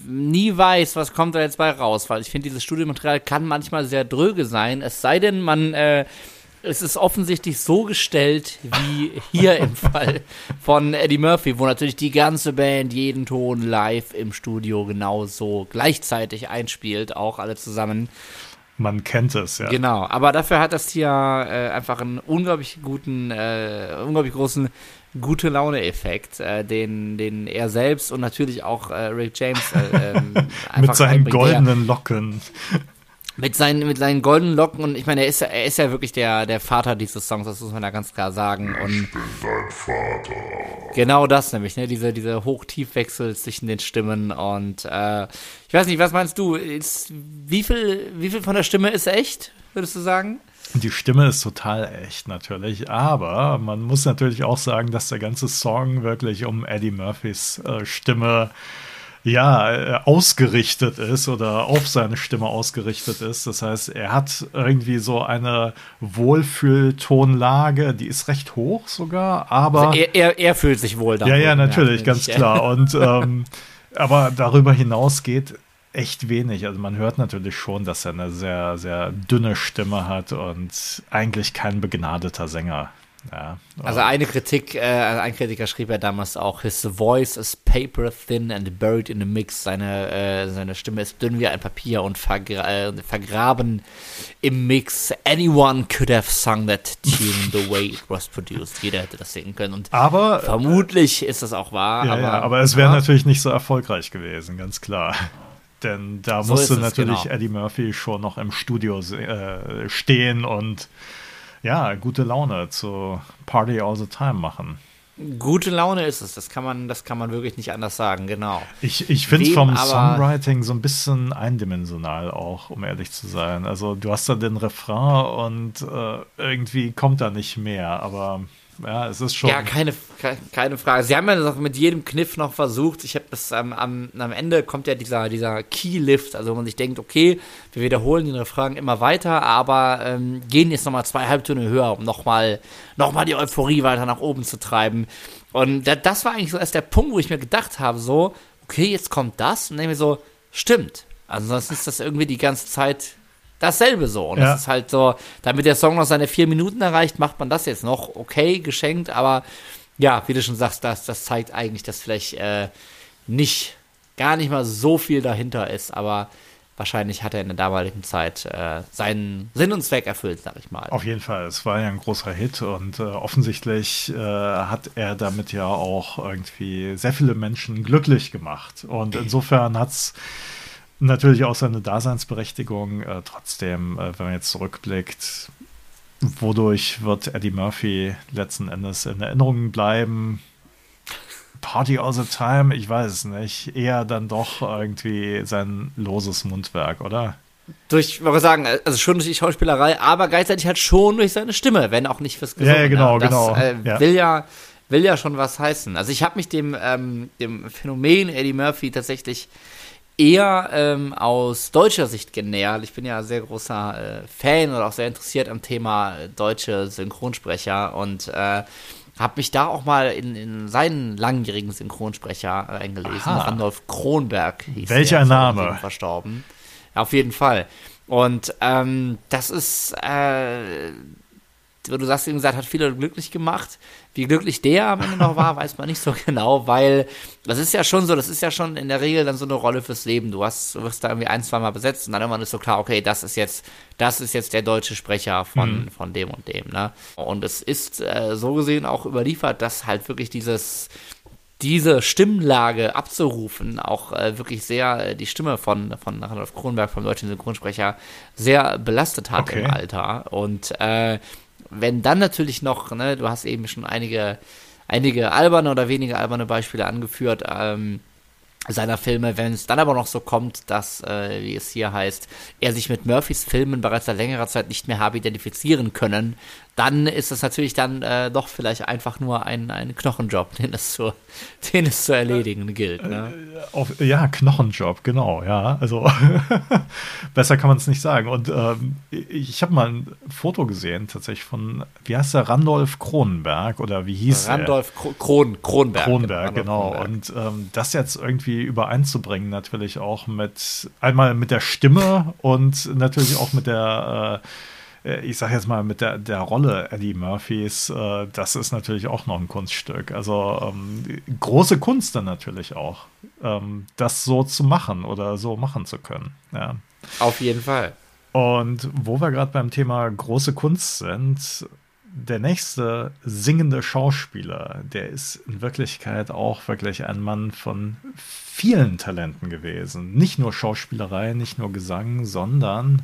nie weiß, was kommt da jetzt bei raus, weil ich finde, dieses Studiomaterial kann manchmal sehr dröge sein, es sei denn, man äh, es ist offensichtlich so gestellt wie hier im Fall von Eddie Murphy, wo natürlich die ganze Band jeden Ton live im Studio genauso gleichzeitig einspielt, auch alle zusammen. Man kennt es, ja. Genau, aber dafür hat das hier äh, einfach einen unglaublich guten, äh, unglaublich großen gute Laune-Effekt, äh, den, den er selbst und natürlich auch äh, Rick James äh, ähm, mit seinen goldenen Locken. Mit seinen, mit seinen goldenen Locken und ich meine, er ist, er ist ja wirklich der, der Vater dieses Songs, das muss man ja ganz klar sagen. Und ich bin dein Vater. Genau das nämlich, ne? Diese, diese Hoch-Tief-Wechsel zwischen den Stimmen und äh, ich weiß nicht, was meinst du? Ist, wie, viel, wie viel von der Stimme ist echt, würdest du sagen? Die Stimme ist total echt natürlich, aber man muss natürlich auch sagen, dass der ganze Song wirklich um Eddie Murphys äh, Stimme ja, äh, ausgerichtet ist oder auf seine Stimme ausgerichtet ist. Das heißt, er hat irgendwie so eine Wohlfühltonlage, die ist recht hoch sogar, aber. Also er, er, er, fühlt sich wohl da. Ja, ja, natürlich, ja, ganz klar. Und ähm, aber darüber hinaus geht echt wenig. Also man hört natürlich schon, dass er eine sehr, sehr dünne Stimme hat und eigentlich kein begnadeter Sänger. Ja, also eine Kritik, äh, ein Kritiker schrieb ja damals auch, his voice is paper thin and buried in a mix. Seine, äh, seine Stimme ist dünn wie ein Papier und vergra äh, vergraben im Mix. Anyone could have sung that tune the way it was produced. Jeder hätte das singen können. Und aber vermutlich ist das auch wahr. Ja, aber, ja, aber es wäre natürlich nicht so erfolgreich gewesen, ganz klar. Denn da so musste natürlich genau. Eddie Murphy schon noch im Studio äh, stehen und ja, gute Laune zu Party All the Time machen. Gute Laune ist es, das kann man, das kann man wirklich nicht anders sagen, genau. Ich, ich finde es vom Songwriting so ein bisschen eindimensional auch, um ehrlich zu sein. Also du hast da den Refrain und äh, irgendwie kommt da nicht mehr, aber ja, es ist schon. Ja, keine, keine Frage. Sie haben ja noch mit jedem Kniff noch versucht. Ich habe das ähm, am, am Ende kommt ja dieser, dieser Key-Lift, also wo man sich denkt, okay, wir wiederholen den Refrain immer weiter, aber ähm, gehen jetzt nochmal zwei Halbtöne höher, um nochmal noch mal die Euphorie weiter nach oben zu treiben. Und da, das war eigentlich so erst der Punkt, wo ich mir gedacht habe, so, okay, jetzt kommt das. Und dann mir so, stimmt. Also sonst ist das irgendwie die ganze Zeit dasselbe so. Und ja. das ist halt so, damit der Song noch seine vier Minuten erreicht, macht man das jetzt noch okay, geschenkt, aber ja, wie du schon sagst, das, das zeigt eigentlich, dass vielleicht äh, nicht, gar nicht mal so viel dahinter ist, aber wahrscheinlich hat er in der damaligen Zeit äh, seinen Sinn und Zweck erfüllt, sag ich mal. Auf jeden Fall, es war ja ein großer Hit und äh, offensichtlich äh, hat er damit ja auch irgendwie sehr viele Menschen glücklich gemacht. Und insofern hat es natürlich auch seine Daseinsberechtigung. Äh, trotzdem, äh, wenn man jetzt zurückblickt, wodurch wird Eddie Murphy letzten Endes in Erinnerung bleiben? Party all the time, ich weiß es nicht. Eher dann doch irgendwie sein loses Mundwerk, oder? Durch, ich sagen, also schon durch die Schauspielerei, aber gleichzeitig halt schon durch seine Stimme, wenn auch nicht fürs. Ja, ja genau, das, genau. Äh, ja. Will ja will ja schon was heißen. Also ich habe mich dem, ähm, dem Phänomen Eddie Murphy tatsächlich eher ähm, aus deutscher Sicht genähert. Ich bin ja sehr großer äh, Fan oder auch sehr interessiert am Thema äh, deutsche Synchronsprecher und äh, habe mich da auch mal in, in seinen langjährigen Synchronsprecher äh, eingelesen. Aha. Randolph Kronberg hieß Welcher der, Name? Verstorben. Ja, auf jeden Fall. Und ähm, das ist, äh, du sagst, wie gesagt, hat viele glücklich gemacht. Wie glücklich der am Ende noch war, weiß man nicht so genau, weil das ist ja schon so, das ist ja schon in der Regel dann so eine Rolle fürs Leben. Du hast, du wirst da irgendwie ein, zwei Mal besetzt und dann irgendwann ist so klar, okay, das ist jetzt, das ist jetzt der deutsche Sprecher von, mhm. von dem und dem, ne? Und es ist äh, so gesehen auch überliefert, dass halt wirklich dieses, diese Stimmlage abzurufen, auch äh, wirklich sehr äh, die Stimme von, von Randolph Kronberg, vom deutschen Synchronsprecher, sehr belastet hat okay. im Alter. Und äh, wenn dann natürlich noch, ne, du hast eben schon einige, einige alberne oder weniger alberne Beispiele angeführt, ähm, seiner Filme. Wenn es dann aber noch so kommt, dass, äh, wie es hier heißt, er sich mit Murphys Filmen bereits seit längerer Zeit nicht mehr habe identifizieren können, dann ist es natürlich dann äh, doch vielleicht einfach nur ein, ein Knochenjob, den es, zu, den es zu erledigen gilt. Ne? Äh, auf, ja, Knochenjob, genau, ja. Also besser kann man es nicht sagen. Und ähm, ich habe mal ein Foto gesehen, tatsächlich von, wie heißt der, Randolph Kronenberg oder wie hieß Randolph er? Kron, Kronberg. Kronberg, genau. genau. Und ähm, das jetzt irgendwie übereinzubringen, natürlich auch mit einmal mit der Stimme und natürlich auch mit der äh, ich sag jetzt mal, mit der, der Rolle Eddie Murphys, äh, das ist natürlich auch noch ein Kunststück. Also ähm, große Kunst dann natürlich auch, ähm, das so zu machen oder so machen zu können. Ja. Auf jeden Fall. Und wo wir gerade beim Thema große Kunst sind, der nächste singende Schauspieler, der ist in Wirklichkeit auch wirklich ein Mann von vielen Talenten gewesen. Nicht nur Schauspielerei, nicht nur Gesang, sondern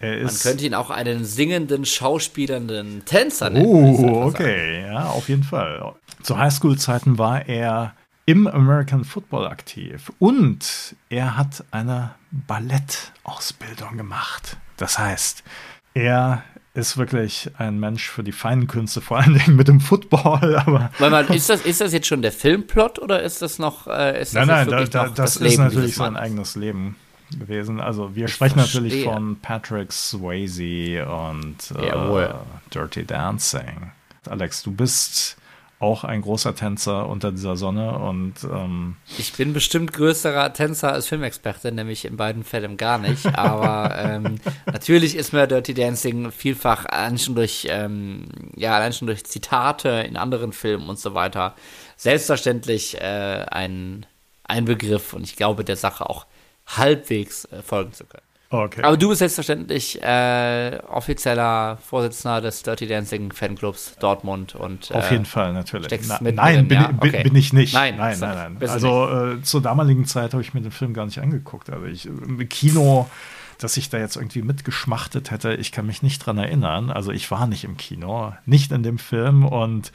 man könnte ihn auch einen singenden, schauspielernden Tänzer nennen. Oh, okay, ja, auf jeden Fall. Zu Highschool-Zeiten war er im American Football aktiv und er hat eine Ballettausbildung gemacht. Das heißt, er ist wirklich ein Mensch für die feinen Künste, vor allen Dingen mit dem Football. Aber mal, ist, das, ist das jetzt schon der Filmplot oder ist das noch? Äh, ist das nein, nein, da, da, das, das ist natürlich sein eigenes Leben gewesen. Also wir ich sprechen verstehe. natürlich von Patrick Swayze und äh, Dirty Dancing. Alex, du bist auch ein großer Tänzer unter dieser Sonne und ähm ich bin bestimmt größerer Tänzer als Filmexperte, nämlich in beiden Fällen gar nicht. Aber ähm, natürlich ist mir Dirty Dancing vielfach allein schon durch ähm, ja allein schon durch Zitate in anderen Filmen und so weiter selbstverständlich äh, ein ein Begriff und ich glaube der Sache auch halbwegs äh, folgen zu können. Okay. Aber du bist selbstverständlich äh, offizieller Vorsitzender des Dirty Dancing Fanclubs Dortmund und äh, auf jeden Fall natürlich. Na, nein, bin, ja? bin, okay. bin, ich nicht. Nein, nein, nein. nein. Also äh, zur damaligen Zeit habe ich mir den Film gar nicht angeguckt. Also ich im Kino, dass ich da jetzt irgendwie mitgeschmachtet hätte, ich kann mich nicht dran erinnern. Also ich war nicht im Kino, nicht in dem Film und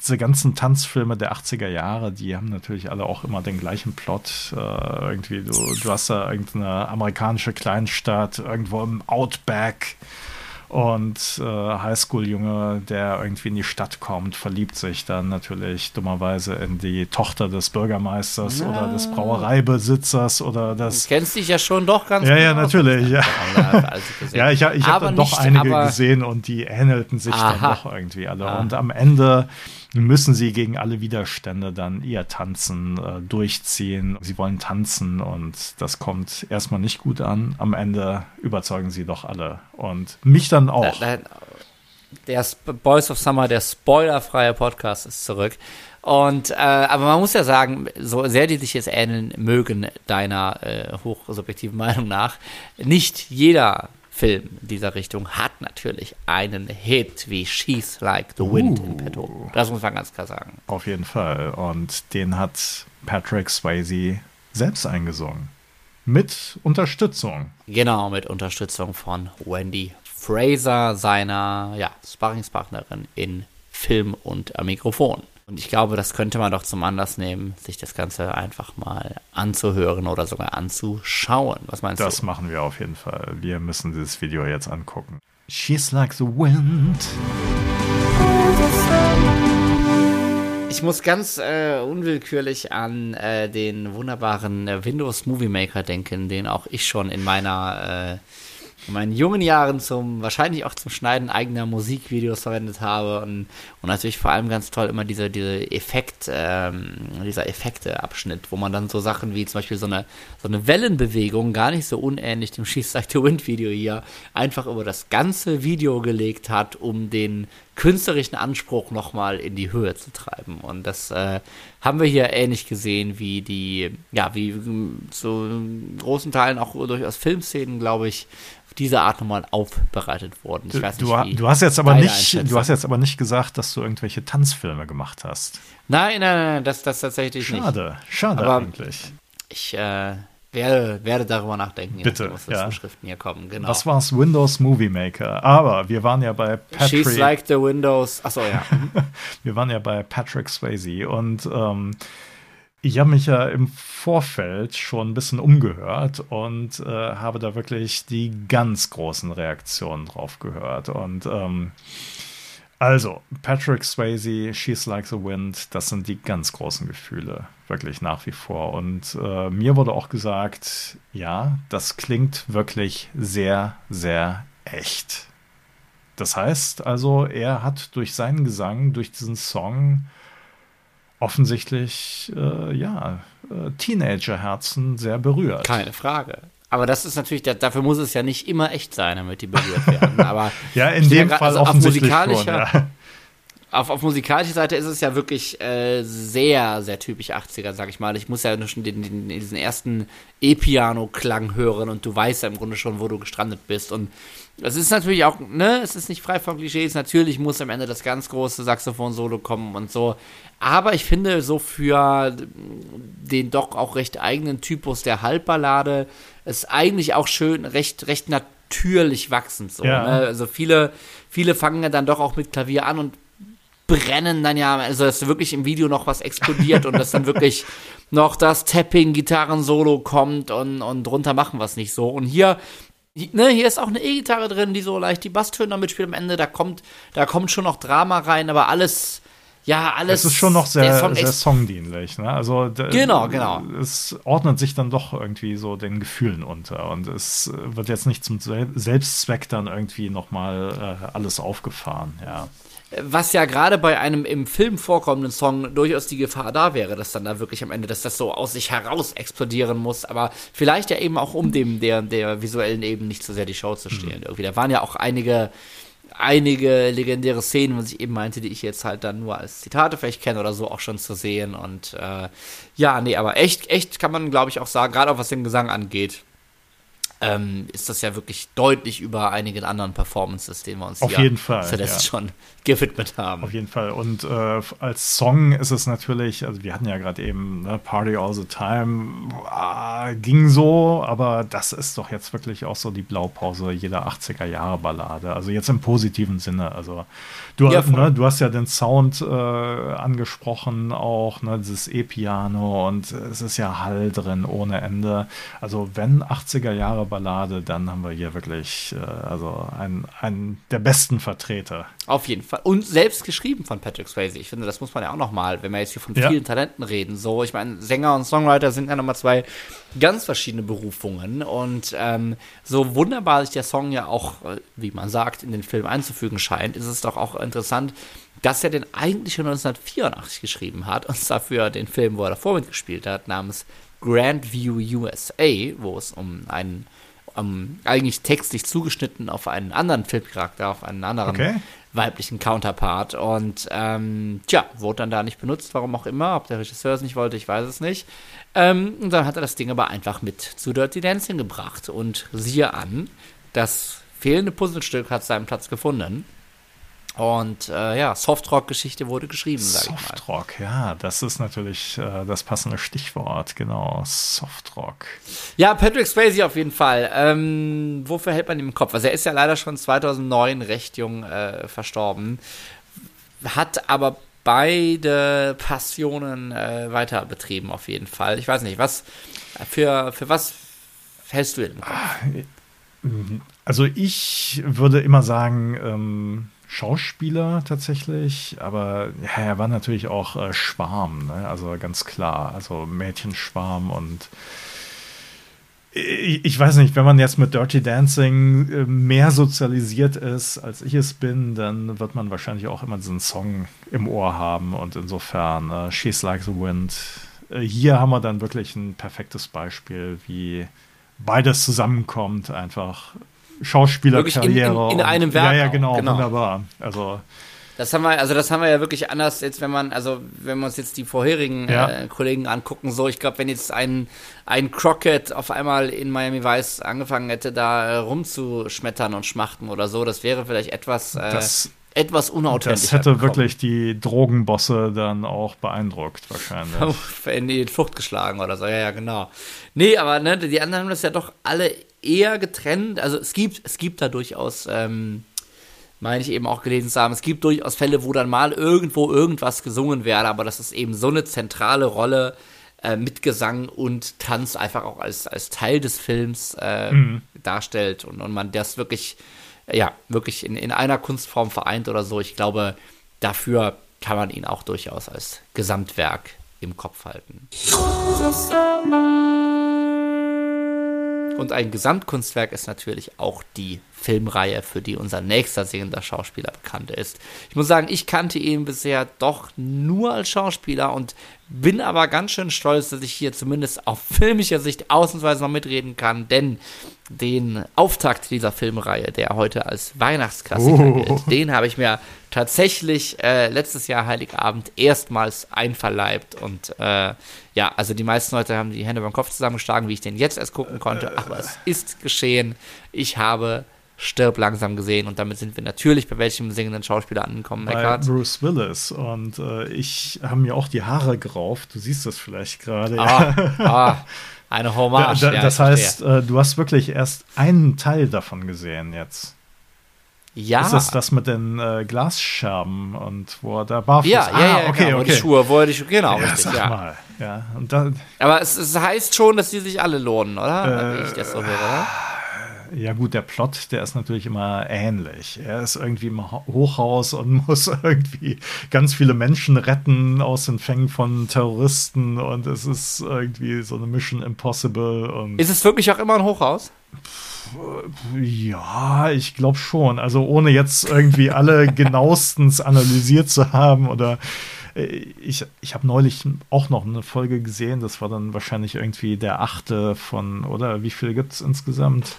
diese ganzen Tanzfilme der 80er Jahre, die haben natürlich alle auch immer den gleichen Plot. Äh, irgendwie, du, du hast da irgendeine amerikanische Kleinstadt, irgendwo im Outback und äh, Highschool-Junge, der irgendwie in die Stadt kommt, verliebt sich dann natürlich dummerweise in die Tochter des Bürgermeisters ja. oder des Brauereibesitzers oder das. Du kennst dich ja schon doch ganz Ja, genau. ja, natürlich. Ja, ja ich, ich habe dann doch einige gesehen und die ähnelten sich Aha. dann doch irgendwie alle. Ah. Und am Ende müssen sie gegen alle Widerstände dann ihr Tanzen äh, durchziehen. Sie wollen tanzen und das kommt erstmal nicht gut an. Am Ende überzeugen sie doch alle und mich dann auch. Der, Boys of Summer, der spoilerfreie Podcast ist zurück. Und äh, aber man muss ja sagen, so sehr die sich jetzt ähneln mögen, deiner äh, hochsubjektiven Meinung nach, nicht jeder Film dieser Richtung hat natürlich einen Hit wie She's Like the Wind uh, in petto. Das muss man ganz klar sagen. Auf jeden Fall. Und den hat Patrick Swayze selbst eingesungen. Mit Unterstützung. Genau, mit Unterstützung von Wendy Fraser, seiner ja, Sparringspartnerin in Film und Mikrofon. Und ich glaube, das könnte man doch zum Anlass nehmen, sich das Ganze einfach mal anzuhören oder sogar anzuschauen. Was meinst das du? Das machen wir auf jeden Fall. Wir müssen dieses Video jetzt angucken. She's like the wind. Ich muss ganz äh, unwillkürlich an äh, den wunderbaren äh, Windows Movie Maker denken, den auch ich schon in meiner äh, in meinen jungen Jahren zum, wahrscheinlich auch zum Schneiden eigener Musikvideos verwendet habe und, und natürlich vor allem ganz toll immer diese, diese Effekt, ähm, dieser Effekteabschnitt, wo man dann so Sachen wie zum Beispiel so eine, so eine Wellenbewegung, gar nicht so unähnlich dem Schieß Like the Wind Video hier, einfach über das ganze Video gelegt hat, um den künstlerischen Anspruch nochmal in die Höhe zu treiben. Und das äh, haben wir hier ähnlich gesehen, wie die, ja, wie zu großen Teilen auch durchaus Filmszenen, glaube ich, diese Art nochmal aufbereitet worden. Ich weiß nicht, du, du hast jetzt aber nicht, du hast jetzt aber nicht gesagt, dass du irgendwelche Tanzfilme gemacht hast. Nein, nein, nein, das, das tatsächlich schade, nicht. Schade, schade eigentlich. Ich äh, werde, werde darüber nachdenken, Bitte, was ja. Schriften hier kommen. Genau. Was war es? Windows Movie Maker. Aber wir waren ja bei Patrick. She's like the Windows. Achso, ja. wir waren ja bei Patrick Swayze und ähm, Ich habe mich ja im Vorfeld schon ein bisschen umgehört und äh, habe da wirklich die ganz großen Reaktionen drauf gehört. Und ähm, also, Patrick Swayze, She's Like the Wind, das sind die ganz großen Gefühle, wirklich nach wie vor. Und äh, mir wurde auch gesagt, ja, das klingt wirklich sehr, sehr echt. Das heißt also, er hat durch seinen Gesang, durch diesen Song offensichtlich, äh, ja, äh, Teenagerherzen sehr berührt. Keine Frage. Aber das ist natürlich, dafür muss es ja nicht immer echt sein, damit die berührt werden. Aber ja, in dem Fall also offensichtlich auf musikalischer, schon, ja. auf, auf musikalischer Seite ist es ja wirklich äh, sehr, sehr typisch 80er, sag ich mal. Ich muss ja nur schon den, den, diesen ersten E-Piano-Klang hören und du weißt ja im Grunde schon, wo du gestrandet bist. Und es ist natürlich auch, ne, es ist nicht frei von Klischees. Natürlich muss am Ende das ganz große Saxophon-Solo kommen und so. Aber ich finde, so für den doch auch recht eigenen Typus der Halbballade ist eigentlich auch schön, recht, recht natürlich wachsend. So, ja. ne? Also viele, viele fangen ja dann doch auch mit Klavier an und brennen dann ja, also dass wirklich im Video noch was explodiert und dass dann wirklich noch das Tapping-Gitarren-Solo kommt und, und drunter machen wir es nicht so. Und hier Ne, hier ist auch eine E-Gitarre drin, die so leicht die Basstöne mitspielt am Ende. Da kommt, da kommt schon noch Drama rein, aber alles ja, alles. Es ist schon noch sehr, Song sehr songdienlich. Ne? Also, genau, genau. Es ordnet sich dann doch irgendwie so den Gefühlen unter und es wird jetzt nicht zum Selbstzweck dann irgendwie nochmal äh, alles aufgefahren, ja. Was ja gerade bei einem im Film vorkommenden Song durchaus die Gefahr da wäre, dass dann da wirklich am Ende, dass das so aus sich heraus explodieren muss, aber vielleicht ja eben auch um dem der, der visuellen eben nicht so sehr die Show zu stehlen. Mhm. Irgendwie. Da waren ja auch einige einige legendäre Szenen, was ich eben meinte, die ich jetzt halt dann nur als Zitate vielleicht kenne oder so auch schon zu sehen. Und äh, ja, nee, aber echt, echt kann man, glaube ich, auch sagen, gerade auch was den Gesang angeht, ähm, ist das ja wirklich deutlich über einigen anderen Performances, den wir uns Auf jeden Fall, zuletzt ja. schon gewidmet haben. Auf jeden Fall. Und äh, als Song ist es natürlich, also wir hatten ja gerade eben ne, Party All the Time, ah, ging so, aber das ist doch jetzt wirklich auch so die Blaupause jeder 80er-Jahre-Ballade. Also jetzt im positiven Sinne. Also du, ja, ne, du hast ja den Sound äh, angesprochen, auch ne, dieses E-Piano und es ist ja Hall drin ohne Ende. Also wenn 80er-Jahre Ballade, dann haben wir hier wirklich äh, also einen, einen der besten Vertreter. Auf jeden Fall. Und selbst geschrieben von Patrick Swayze. Ich finde, das muss man ja auch noch mal, wenn wir jetzt hier von ja. vielen Talenten reden. So, ich meine, Sänger und Songwriter sind ja nochmal zwei ganz verschiedene Berufungen. Und ähm, so wunderbar sich der Song ja auch, äh, wie man sagt, in den Film einzufügen scheint, ist es doch auch interessant, dass er den eigentlich schon 1984 geschrieben hat und dafür den Film, wo er davor mitgespielt hat, namens Grandview USA, wo es um einen um, eigentlich textlich zugeschnitten auf einen anderen Filmcharakter, auf einen anderen okay. Weiblichen Counterpart. Und ähm, tja, wurde dann da nicht benutzt, warum auch immer. Ob der Regisseur es nicht wollte, ich weiß es nicht. Ähm, und dann hat er das Ding aber einfach mit zu Dirty Dancing gebracht. Und siehe an, das fehlende Puzzlestück hat seinen Platz gefunden. Und äh, ja, Softrock-Geschichte wurde geschrieben, sag ich mal. Softrock, ja, das ist natürlich äh, das passende Stichwort, genau. Softrock. Ja, Patrick Swayze auf jeden Fall. Ähm, wofür hält man ihm im Kopf? Also er ist ja leider schon 2009 recht jung äh, verstorben, hat aber beide Passionen äh, weiter betrieben auf jeden Fall. Ich weiß nicht, was für, für was hältst du ihn im Kopf? Ah, also ich würde immer sagen, ähm, Schauspieler tatsächlich, aber ja, er war natürlich auch äh, Schwarm, ne? also ganz klar, also Mädchenschwarm und ich, ich, weiß nicht, wenn man jetzt mit Dirty Dancing äh, mehr sozialisiert ist, als ich es bin, dann wird man wahrscheinlich auch immer diesen Song im Ohr haben und insofern äh, She's Like the Wind. Äh, hier haben wir dann wirklich ein perfektes Beispiel, wie beides zusammenkommt, einfach Schauspielerkarriere. In, in, in, einem Werk. Ja, ja, genau, genau, wunderbar. Also. Das haben wir, also das haben wir ja wirklich anders jetzt, wenn man, also wenn wir uns jetzt die vorherigen ja. äh, Kollegen angucken, so, ich glaube, wenn jetzt ein, ein Crockett auf einmal in Miami Vice angefangen hätte, da äh, rumzuschmettern und schmachten oder so, das wäre vielleicht etwas, äh, das, etwas unauthentisch. Das hätte bekommen. wirklich die Drogenbosse dann auch beeindruckt, wahrscheinlich. in die Flucht geschlagen oder so, ja, ja, genau. Nee, aber ne, die anderen haben das ja doch alle eher getrennt. Also es gibt, es gibt da durchaus, ähm, meine ich eben auch gelesen zu haben, es gibt durchaus Fälle, wo dann mal irgendwo irgendwas gesungen werde, aber das ist eben so eine zentrale Rolle, äh, mit Gesang und Tanz einfach auch als, als Teil des Films äh, mhm. darstellt und, und man das wirklich, ja, wirklich in, in einer Kunstform vereint oder so. Ich glaube, dafür kann man ihn auch durchaus als Gesamtwerk im Kopf halten. Und ein Gesamtkunstwerk ist natürlich auch die Filmreihe, für die unser nächster singender Schauspieler bekannt ist. Ich muss sagen, ich kannte ihn bisher doch nur als Schauspieler und bin aber ganz schön stolz, dass ich hier zumindest auf filmischer Sicht ausnahmsweise noch mitreden kann, denn den Auftakt dieser Filmreihe, der heute als Weihnachtsklassiker oh. gilt, den habe ich mir tatsächlich äh, letztes Jahr Heiligabend erstmals einverleibt und äh, ja, also die meisten Leute haben die Hände beim Kopf zusammengeschlagen, wie ich den jetzt erst gucken konnte, aber es ist geschehen. Ich habe Stirb langsam gesehen und damit sind wir natürlich bei welchem singenden Schauspieler angekommen, bei Eckhart. Bruce Willis und äh, ich habe mir auch die Haare gerauft, du siehst das vielleicht gerade. Ah, ah, eine Hommage. Da, da, ja, das heißt, äh, du hast wirklich erst einen Teil davon gesehen jetzt. Ja. Ist das das mit den äh, Glasscherben und wo er da barfuß Ja, ah, ja, ja, okay, genau, okay. die Schuhe, wo die Schuhe, genau, ja, richtig, sag ja. mal. Ja, und dann, Aber es, es, heißt schon, dass die sich alle lohnen, oder? Äh, ich das so höre, oder? Ja gut, der Plot, der ist natürlich immer ähnlich. Er ist irgendwie im Hochhaus und muss irgendwie ganz viele Menschen retten aus den Fängen von Terroristen und es ist irgendwie so eine Mission Impossible. Ist es wirklich auch immer ein Hochhaus? Ja, ich glaube schon. Also ohne jetzt irgendwie alle genauestens analysiert zu haben oder ich, ich habe neulich auch noch eine Folge gesehen, das war dann wahrscheinlich irgendwie der achte von, oder wie viele gibt es insgesamt?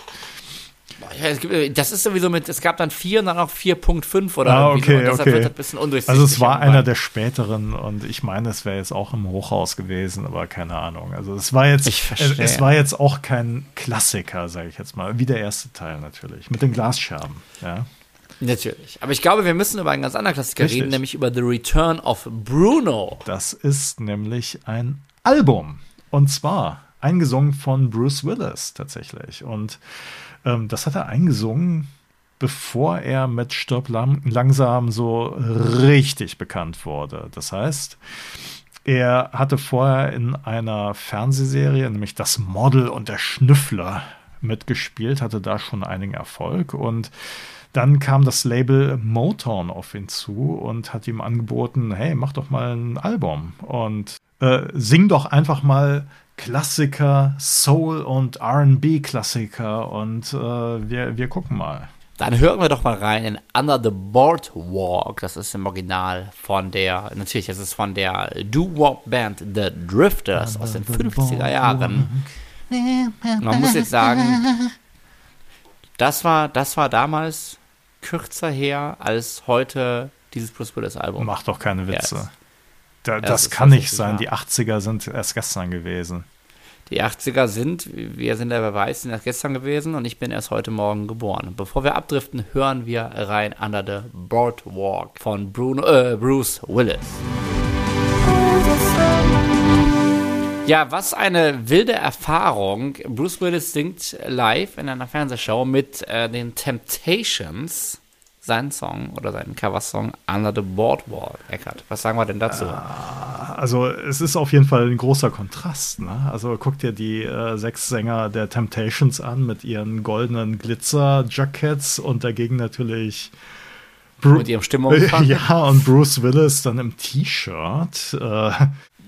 Das ist sowieso mit, es gab dann vier und dann auch 4.5 oder ah, okay, so. Okay. ein bisschen undurchsichtig. Also es war einer der späteren und ich meine, es wäre jetzt auch im Hochhaus gewesen, aber keine Ahnung. Also es war jetzt, es, es, war jetzt auch kein Klassiker, sage ich jetzt mal, wie der erste Teil natürlich, mit den Glasscherben, ja. Natürlich. Aber ich glaube, wir müssen über einen ganz anderen Klassiker Richtig. reden, nämlich über The Return of Bruno. Das ist nämlich ein Album. Und zwar eingesungen von Bruce Willis tatsächlich. Und ähm, das hat er eingesungen, bevor er mit Stirb langsam so richtig bekannt wurde. Das heißt, er hatte vorher in einer Fernsehserie, nämlich Das Model und der Schnüffler, mitgespielt, hatte da schon einigen Erfolg und dann kam das Label Motown auf ihn zu und hat ihm angeboten, hey, mach doch mal ein Album und äh, sing doch einfach mal Klassiker, Soul und RB-Klassiker und äh, wir, wir gucken mal. Dann hören wir doch mal rein in Under the Boardwalk. Das ist im Original von der, natürlich, das ist von der Doo-Wop-Band The Drifters Under aus den 50er Jahren. Man muss jetzt sagen, das war, das war damals kürzer her als heute dieses Bruce Willis Album. Mach doch keine Witze. Ja, da, das, das kann nicht sein. Die 80er sind erst gestern gewesen. Die 80er sind, wir sind der Beweis, sind erst gestern gewesen und ich bin erst heute Morgen geboren. Bevor wir abdriften, hören wir rein Under the Boardwalk von Bruno, äh, Bruce Willis. Ja, was eine wilde Erfahrung. Bruce Willis singt live in einer Fernsehshow mit äh, den Temptations seinen Song oder seinen Coversong Under the Boardwalk, Eckert. Was sagen wir denn dazu? Also es ist auf jeden Fall ein großer Kontrast. Ne? Also guck dir die äh, sechs Sänger der Temptations an mit ihren goldenen Glitzer-Jackets und dagegen natürlich Bru mit ihrem Stimmung. Ja, und Bruce Willis dann im T-Shirt. Äh,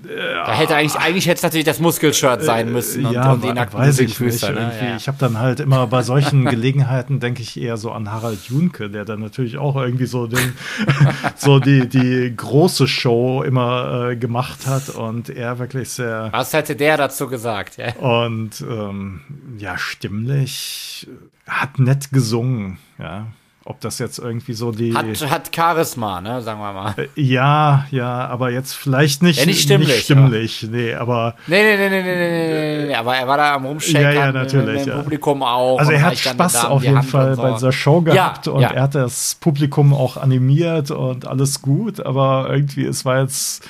da hätte eigentlich, eigentlich hätte es natürlich das Muskelshirt sein äh, müssen und, ja, und die nackten weiß ich Füße. Ne? Ja. Ich habe dann halt immer bei solchen Gelegenheiten denke ich eher so an Harald Junke, der dann natürlich auch irgendwie so den, so die, die große Show immer äh, gemacht hat und er wirklich sehr. Was hätte der dazu gesagt? Ja. Und ähm, ja, stimmlich hat nett gesungen, ja. Ob das jetzt irgendwie so die. Hat, hat Charisma, ne, sagen wir mal. Äh, ja, ja, aber jetzt vielleicht nicht, ja, nicht stimmlich. Nicht stimmlich, aber. nee, aber. Nee, nee, nee, nee, nee, nee, nee, aber er war da am Rumschaken. Ja, ja, natürlich. Im ja. Publikum auch. Also er hat Spaß auf jeden Fall so. bei dieser Show gehabt ja, und ja. er hat das Publikum auch animiert und alles gut, aber irgendwie, es war jetzt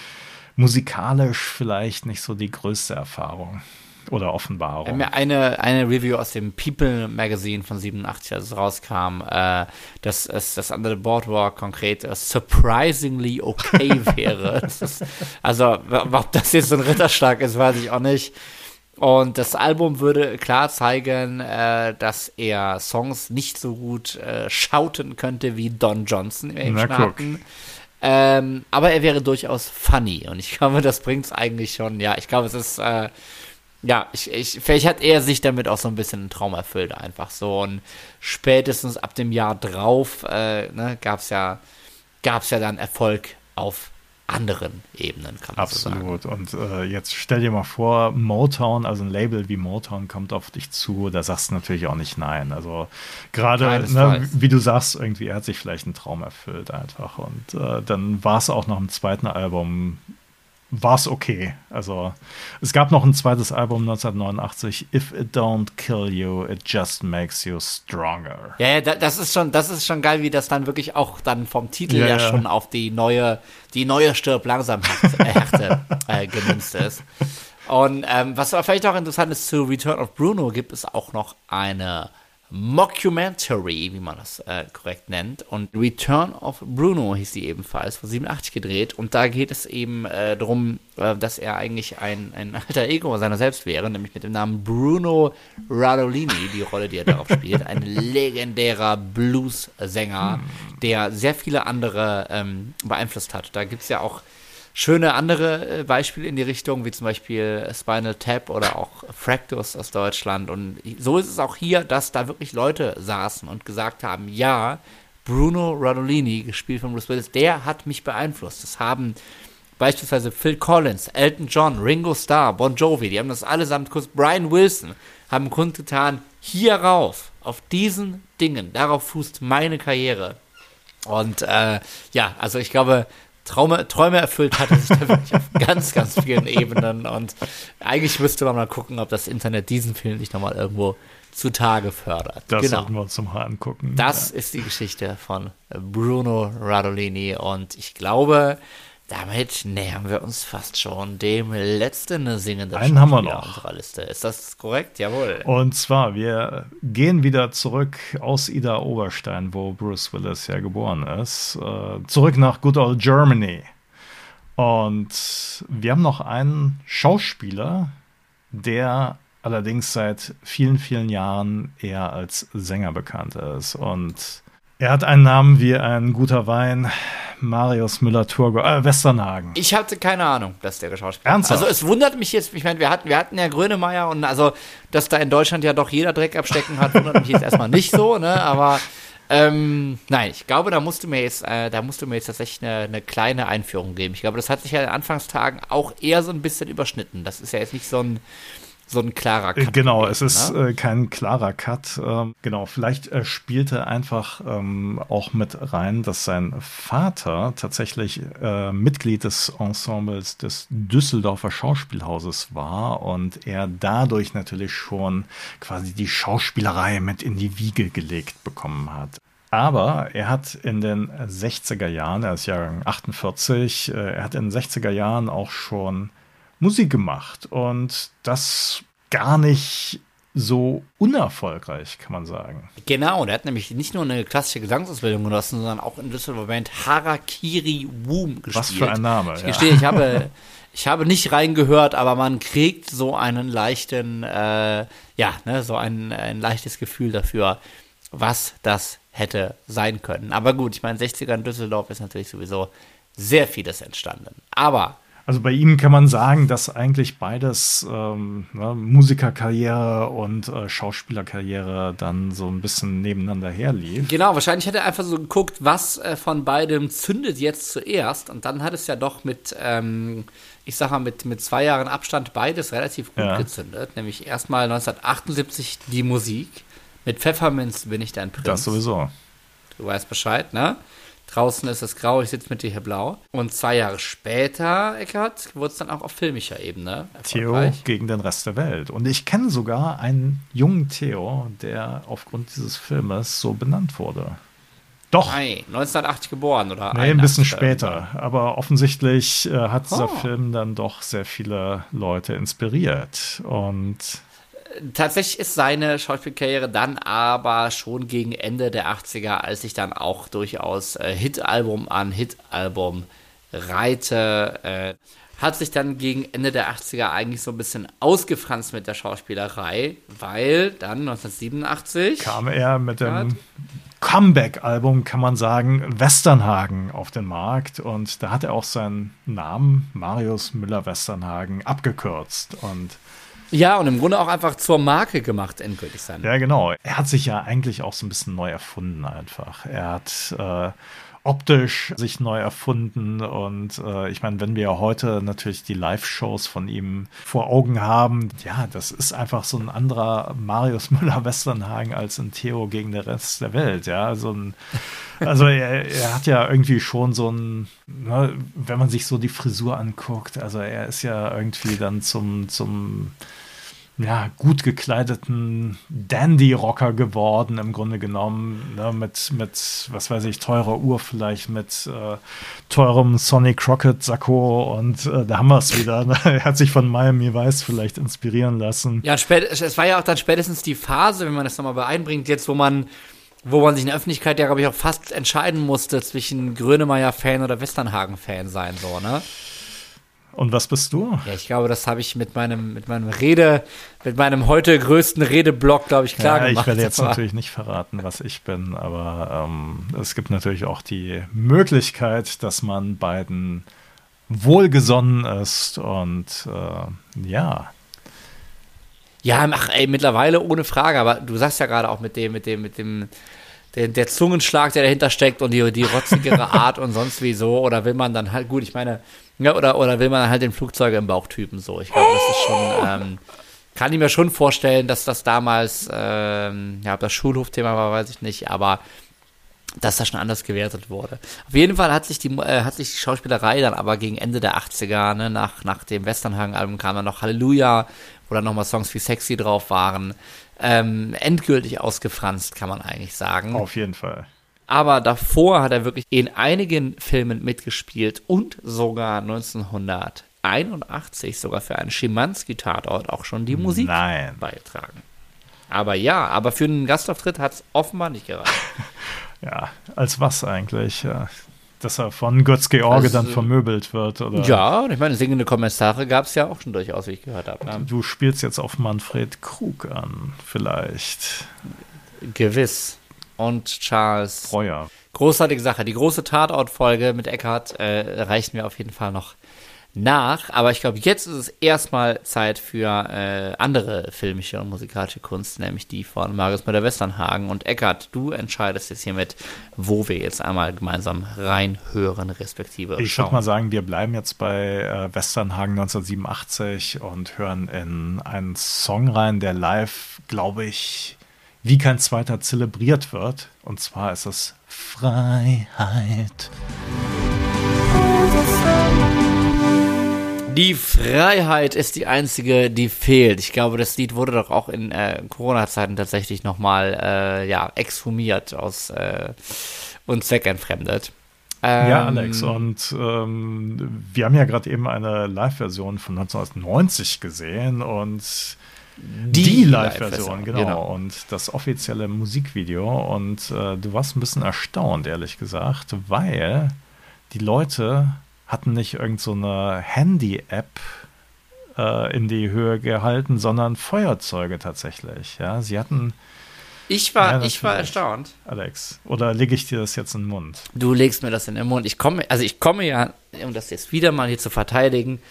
musikalisch vielleicht nicht so die größte Erfahrung. Oder Offenbarung. Eine, eine Review aus dem People Magazine von 87, als es rauskam, äh, dass es das Under the Boardwalk konkret uh, surprisingly okay wäre. ist, also, ob das jetzt so ein Ritterschlag ist, weiß ich auch nicht. Und das Album würde klar zeigen, äh, dass er Songs nicht so gut äh, schauten könnte wie Don Johnson im Staaten. Ähm, aber er wäre durchaus funny. Und ich glaube, das bringt es eigentlich schon. Ja, ich glaube, es ist äh, ja, ich, ich, vielleicht hat er sich damit auch so ein bisschen einen Traum erfüllt, einfach so. Und spätestens ab dem Jahr drauf äh, ne, gab es ja, gab's ja dann Erfolg auf anderen Ebenen, kann man Absolut. So sagen. Und äh, jetzt stell dir mal vor, Motown, also ein Label wie Motown kommt auf dich zu, da sagst du natürlich auch nicht nein. Also gerade, ne, wie du sagst, irgendwie, er hat sich vielleicht einen Traum erfüllt einfach. Und äh, dann war es auch noch im zweiten Album war es okay. Also es gab noch ein zweites Album 1989, If It Don't Kill You, It Just Makes You Stronger. Ja, ja, das ist schon, das ist schon geil, wie das dann wirklich auch dann vom Titel ja, ja schon auf die neue, die neue Stirb langsam Härte äh, gemünzt ist. Und ähm, was aber vielleicht auch interessant ist zu Return of Bruno, gibt es auch noch eine Mockumentary, wie man das äh, korrekt nennt. Und Return of Bruno hieß die ebenfalls, von 87 gedreht. Und da geht es eben äh, darum, äh, dass er eigentlich ein, ein alter Ego seiner selbst wäre, nämlich mit dem Namen Bruno Radolini, die Rolle, die er darauf spielt. Ein legendärer Blues-Sänger, der sehr viele andere ähm, beeinflusst hat. Da gibt es ja auch schöne andere äh, Beispiele in die Richtung, wie zum Beispiel Spinal Tap oder auch Fractus aus Deutschland. Und so ist es auch hier, dass da wirklich Leute saßen und gesagt haben, ja, Bruno Radolini, gespielt von Bruce Willis, der hat mich beeinflusst. Das haben beispielsweise Phil Collins, Elton John, Ringo Starr, Bon Jovi, die haben das allesamt kurz, Brian Wilson, haben kundgetan, hierauf, auf diesen Dingen, darauf fußt meine Karriere. Und äh, ja, also ich glaube, Traume, Träume erfüllt hat sich da wirklich auf ganz, ganz vielen Ebenen. Und eigentlich müsste man mal gucken, ob das Internet diesen Film nicht nochmal irgendwo zutage fördert. Das genau. sollten wir uns mal angucken. Das ja. ist die Geschichte von Bruno Radolini. Und ich glaube, damit nähern wir uns fast schon dem letzten singenden Einen haben wir noch. unserer Liste. Ist das korrekt? Jawohl. Und zwar, wir gehen wieder zurück aus Ida Oberstein, wo Bruce Willis ja geboren ist, äh, zurück nach Good Old Germany. Und wir haben noch einen Schauspieler, der allerdings seit vielen, vielen Jahren eher als Sänger bekannt ist. Und er hat einen Namen wie ein guter Wein. Marius Müller-Turgo, äh, Westernhagen. Ich hatte keine Ahnung, dass der Schauspieler Ernsthaft? Also es wundert mich jetzt, ich meine, wir hatten, wir hatten ja Grönemeyer und also, dass da in Deutschland ja doch jeder Dreck abstecken hat, wundert mich jetzt erstmal nicht so, ne, aber ähm, nein, ich glaube, da musst du mir jetzt, äh, da musst du mir jetzt tatsächlich eine, eine, kleine Einführung geben. Ich glaube, das hat sich ja in den Anfangstagen auch eher so ein bisschen überschnitten. Das ist ja jetzt nicht so ein, so ein klarer Cut. Genau, es ist ne? kein klarer Cut. Ähm, genau, vielleicht äh, spielte einfach ähm, auch mit rein, dass sein Vater tatsächlich äh, Mitglied des Ensembles des Düsseldorfer Schauspielhauses war und er dadurch natürlich schon quasi die Schauspielerei mit in die Wiege gelegt bekommen hat. Aber er hat in den 60er Jahren, er ist Jahrgang 48, äh, er hat in den 60er Jahren auch schon Musik gemacht und das gar nicht so unerfolgreich, kann man sagen. Genau, der hat nämlich nicht nur eine klassische Gesangsausbildung genossen, sondern auch in Düsseldorfer Band Harakiri Woom gespielt. Was für ein Name. Ich ja. gestehe, ich habe, ich habe nicht reingehört, aber man kriegt so einen leichten, äh, ja, ne, so ein, ein leichtes Gefühl dafür, was das hätte sein können. Aber gut, ich meine, 60er in Düsseldorf ist natürlich sowieso sehr vieles entstanden. Aber also bei ihm kann man sagen, dass eigentlich beides ähm, ne, Musikerkarriere und äh, Schauspielerkarriere dann so ein bisschen nebeneinander herlief. Genau, wahrscheinlich hat er einfach so geguckt, was äh, von beidem zündet jetzt zuerst. Und dann hat es ja doch mit, ähm, ich sag mal, mit, mit zwei Jahren Abstand beides relativ gut ja. gezündet. Nämlich erstmal 1978 die Musik. Mit Pfefferminz bin ich dein Prinz. Das sowieso. Du weißt Bescheid, ne? Draußen ist es grau, ich sitze mit dir hier blau. Und zwei Jahre später, Eckert, wurde es dann auch auf filmischer Ebene. Theo gegen den Rest der Welt. Und ich kenne sogar einen jungen Theo, der aufgrund dieses Filmes so benannt wurde. Doch. Nein, 1980 geboren oder? Nee, ein bisschen später. Aber offensichtlich äh, hat dieser oh. Film dann doch sehr viele Leute inspiriert. Und tatsächlich ist seine Schauspielkarriere dann aber schon gegen Ende der 80er, als ich dann auch durchaus äh, Hitalbum an Hitalbum reite, äh, hat sich dann gegen Ende der 80er eigentlich so ein bisschen ausgefranst mit der Schauspielerei, weil dann 1987 kam er mit dem Comeback-Album, kann man sagen, Westernhagen auf den Markt. Und da hat er auch seinen Namen Marius Müller-Westernhagen abgekürzt. Und ja, und im Grunde auch einfach zur Marke gemacht, endgültig sein. Ja, genau. Er hat sich ja eigentlich auch so ein bisschen neu erfunden einfach. Er hat äh, optisch sich neu erfunden. Und äh, ich meine, wenn wir heute natürlich die Live-Shows von ihm vor Augen haben, ja, das ist einfach so ein anderer Marius Müller-Westernhagen als ein Theo gegen den Rest der Welt, ja, so ein also er, er, hat ja irgendwie schon so ein, ne, wenn man sich so die Frisur anguckt, also er ist ja irgendwie dann zum, zum ja, gut gekleideten Dandy-Rocker geworden, im Grunde genommen, ne, mit, mit, was weiß ich, teurer Uhr vielleicht, mit äh, teurem Sonny Crockett-Sakko und äh, da haben wir es wieder. Ne? Er hat sich von Miami Vice vielleicht inspirieren lassen. Ja, es war ja auch dann spätestens die Phase, wenn man das nochmal beeinbringt, jetzt, wo man wo man sich in der Öffentlichkeit ja, glaube ich, auch fast entscheiden musste zwischen Grönemeyer-Fan oder Westernhagen-Fan sein, so, ne? Und was bist du? Ja, ich glaube, das habe ich mit meinem, mit meinem Rede, mit meinem heute größten Redeblock, glaube ich, klar ja, gemacht. Ich werde jetzt natürlich nicht verraten, was ich bin, aber ähm, es gibt natürlich auch die Möglichkeit, dass man beiden wohlgesonnen ist und äh, ja. Ja, ach, ey, mittlerweile ohne Frage, aber du sagst ja gerade auch mit dem, mit dem, mit dem, der, der Zungenschlag, der dahinter steckt und die, die rotzigere Art und sonst wie so, oder will man dann halt, gut, ich meine, ja, oder, oder will man halt den Flugzeuge im Bauchtypen so? Ich glaube, das ist schon, ähm, kann ich mir schon vorstellen, dass das damals, ähm, ja, ob das Schulhofthema war, weiß ich nicht, aber dass das schon anders gewertet wurde. Auf jeden Fall hat sich die, äh, hat sich die Schauspielerei dann aber gegen Ende der 80er, ne, nach, nach dem Westernhagen-Album kam dann noch Halleluja, wo dann nochmal Songs wie Sexy drauf waren, ähm, endgültig ausgefranst, kann man eigentlich sagen. Auf jeden Fall. Aber davor hat er wirklich in einigen Filmen mitgespielt und sogar 1981 sogar für einen Schimanski-Tatort auch schon die Musik Nein. beigetragen. Aber ja, aber für einen Gastauftritt hat es offenbar nicht gereicht. ja, als was eigentlich? Ja, dass er von Götz George also, dann vermöbelt wird. Oder? Ja, und ich meine, singende Kommentare gab es ja auch schon durchaus, wie ich gehört habe. Ne? Du spielst jetzt auf Manfred Krug an, vielleicht. Gewiss und Charles Breuer. Großartige Sache. Die große Tatortfolge mit Eckhart äh, reicht mir auf jeden Fall noch nach. Aber ich glaube, jetzt ist es erstmal Zeit für äh, andere filmische und musikalische Kunst, nämlich die von Marius Müller-Westernhagen und Eckart. Du entscheidest jetzt hiermit, wo wir jetzt einmal gemeinsam reinhören, respektive. Ich würde mal sagen, wir bleiben jetzt bei äh, Westernhagen 1987 und hören in einen Song rein, der live, glaube ich, wie kein zweiter zelebriert wird. Und zwar ist es Freiheit. Die Freiheit ist die einzige, die fehlt. Ich glaube, das Lied wurde doch auch in äh, Corona-Zeiten tatsächlich nochmal äh, ja, exhumiert aus äh, und zweckentfremdet. Ähm, ja, Alex, und ähm, wir haben ja gerade eben eine Live-Version von 1990 gesehen und die, die Live-Version, genau. genau. Und das offizielle Musikvideo. Und äh, du warst ein bisschen erstaunt, ehrlich gesagt, weil die Leute hatten nicht irgendeine so Handy-App äh, in die Höhe gehalten, sondern Feuerzeuge tatsächlich. Ja, sie hatten. Ich war, ja, ich war erstaunt. Alex, oder lege ich dir das jetzt in den Mund? Du legst mir das in den Mund. Ich komme, also ich komme ja, um das jetzt wieder mal hier zu verteidigen,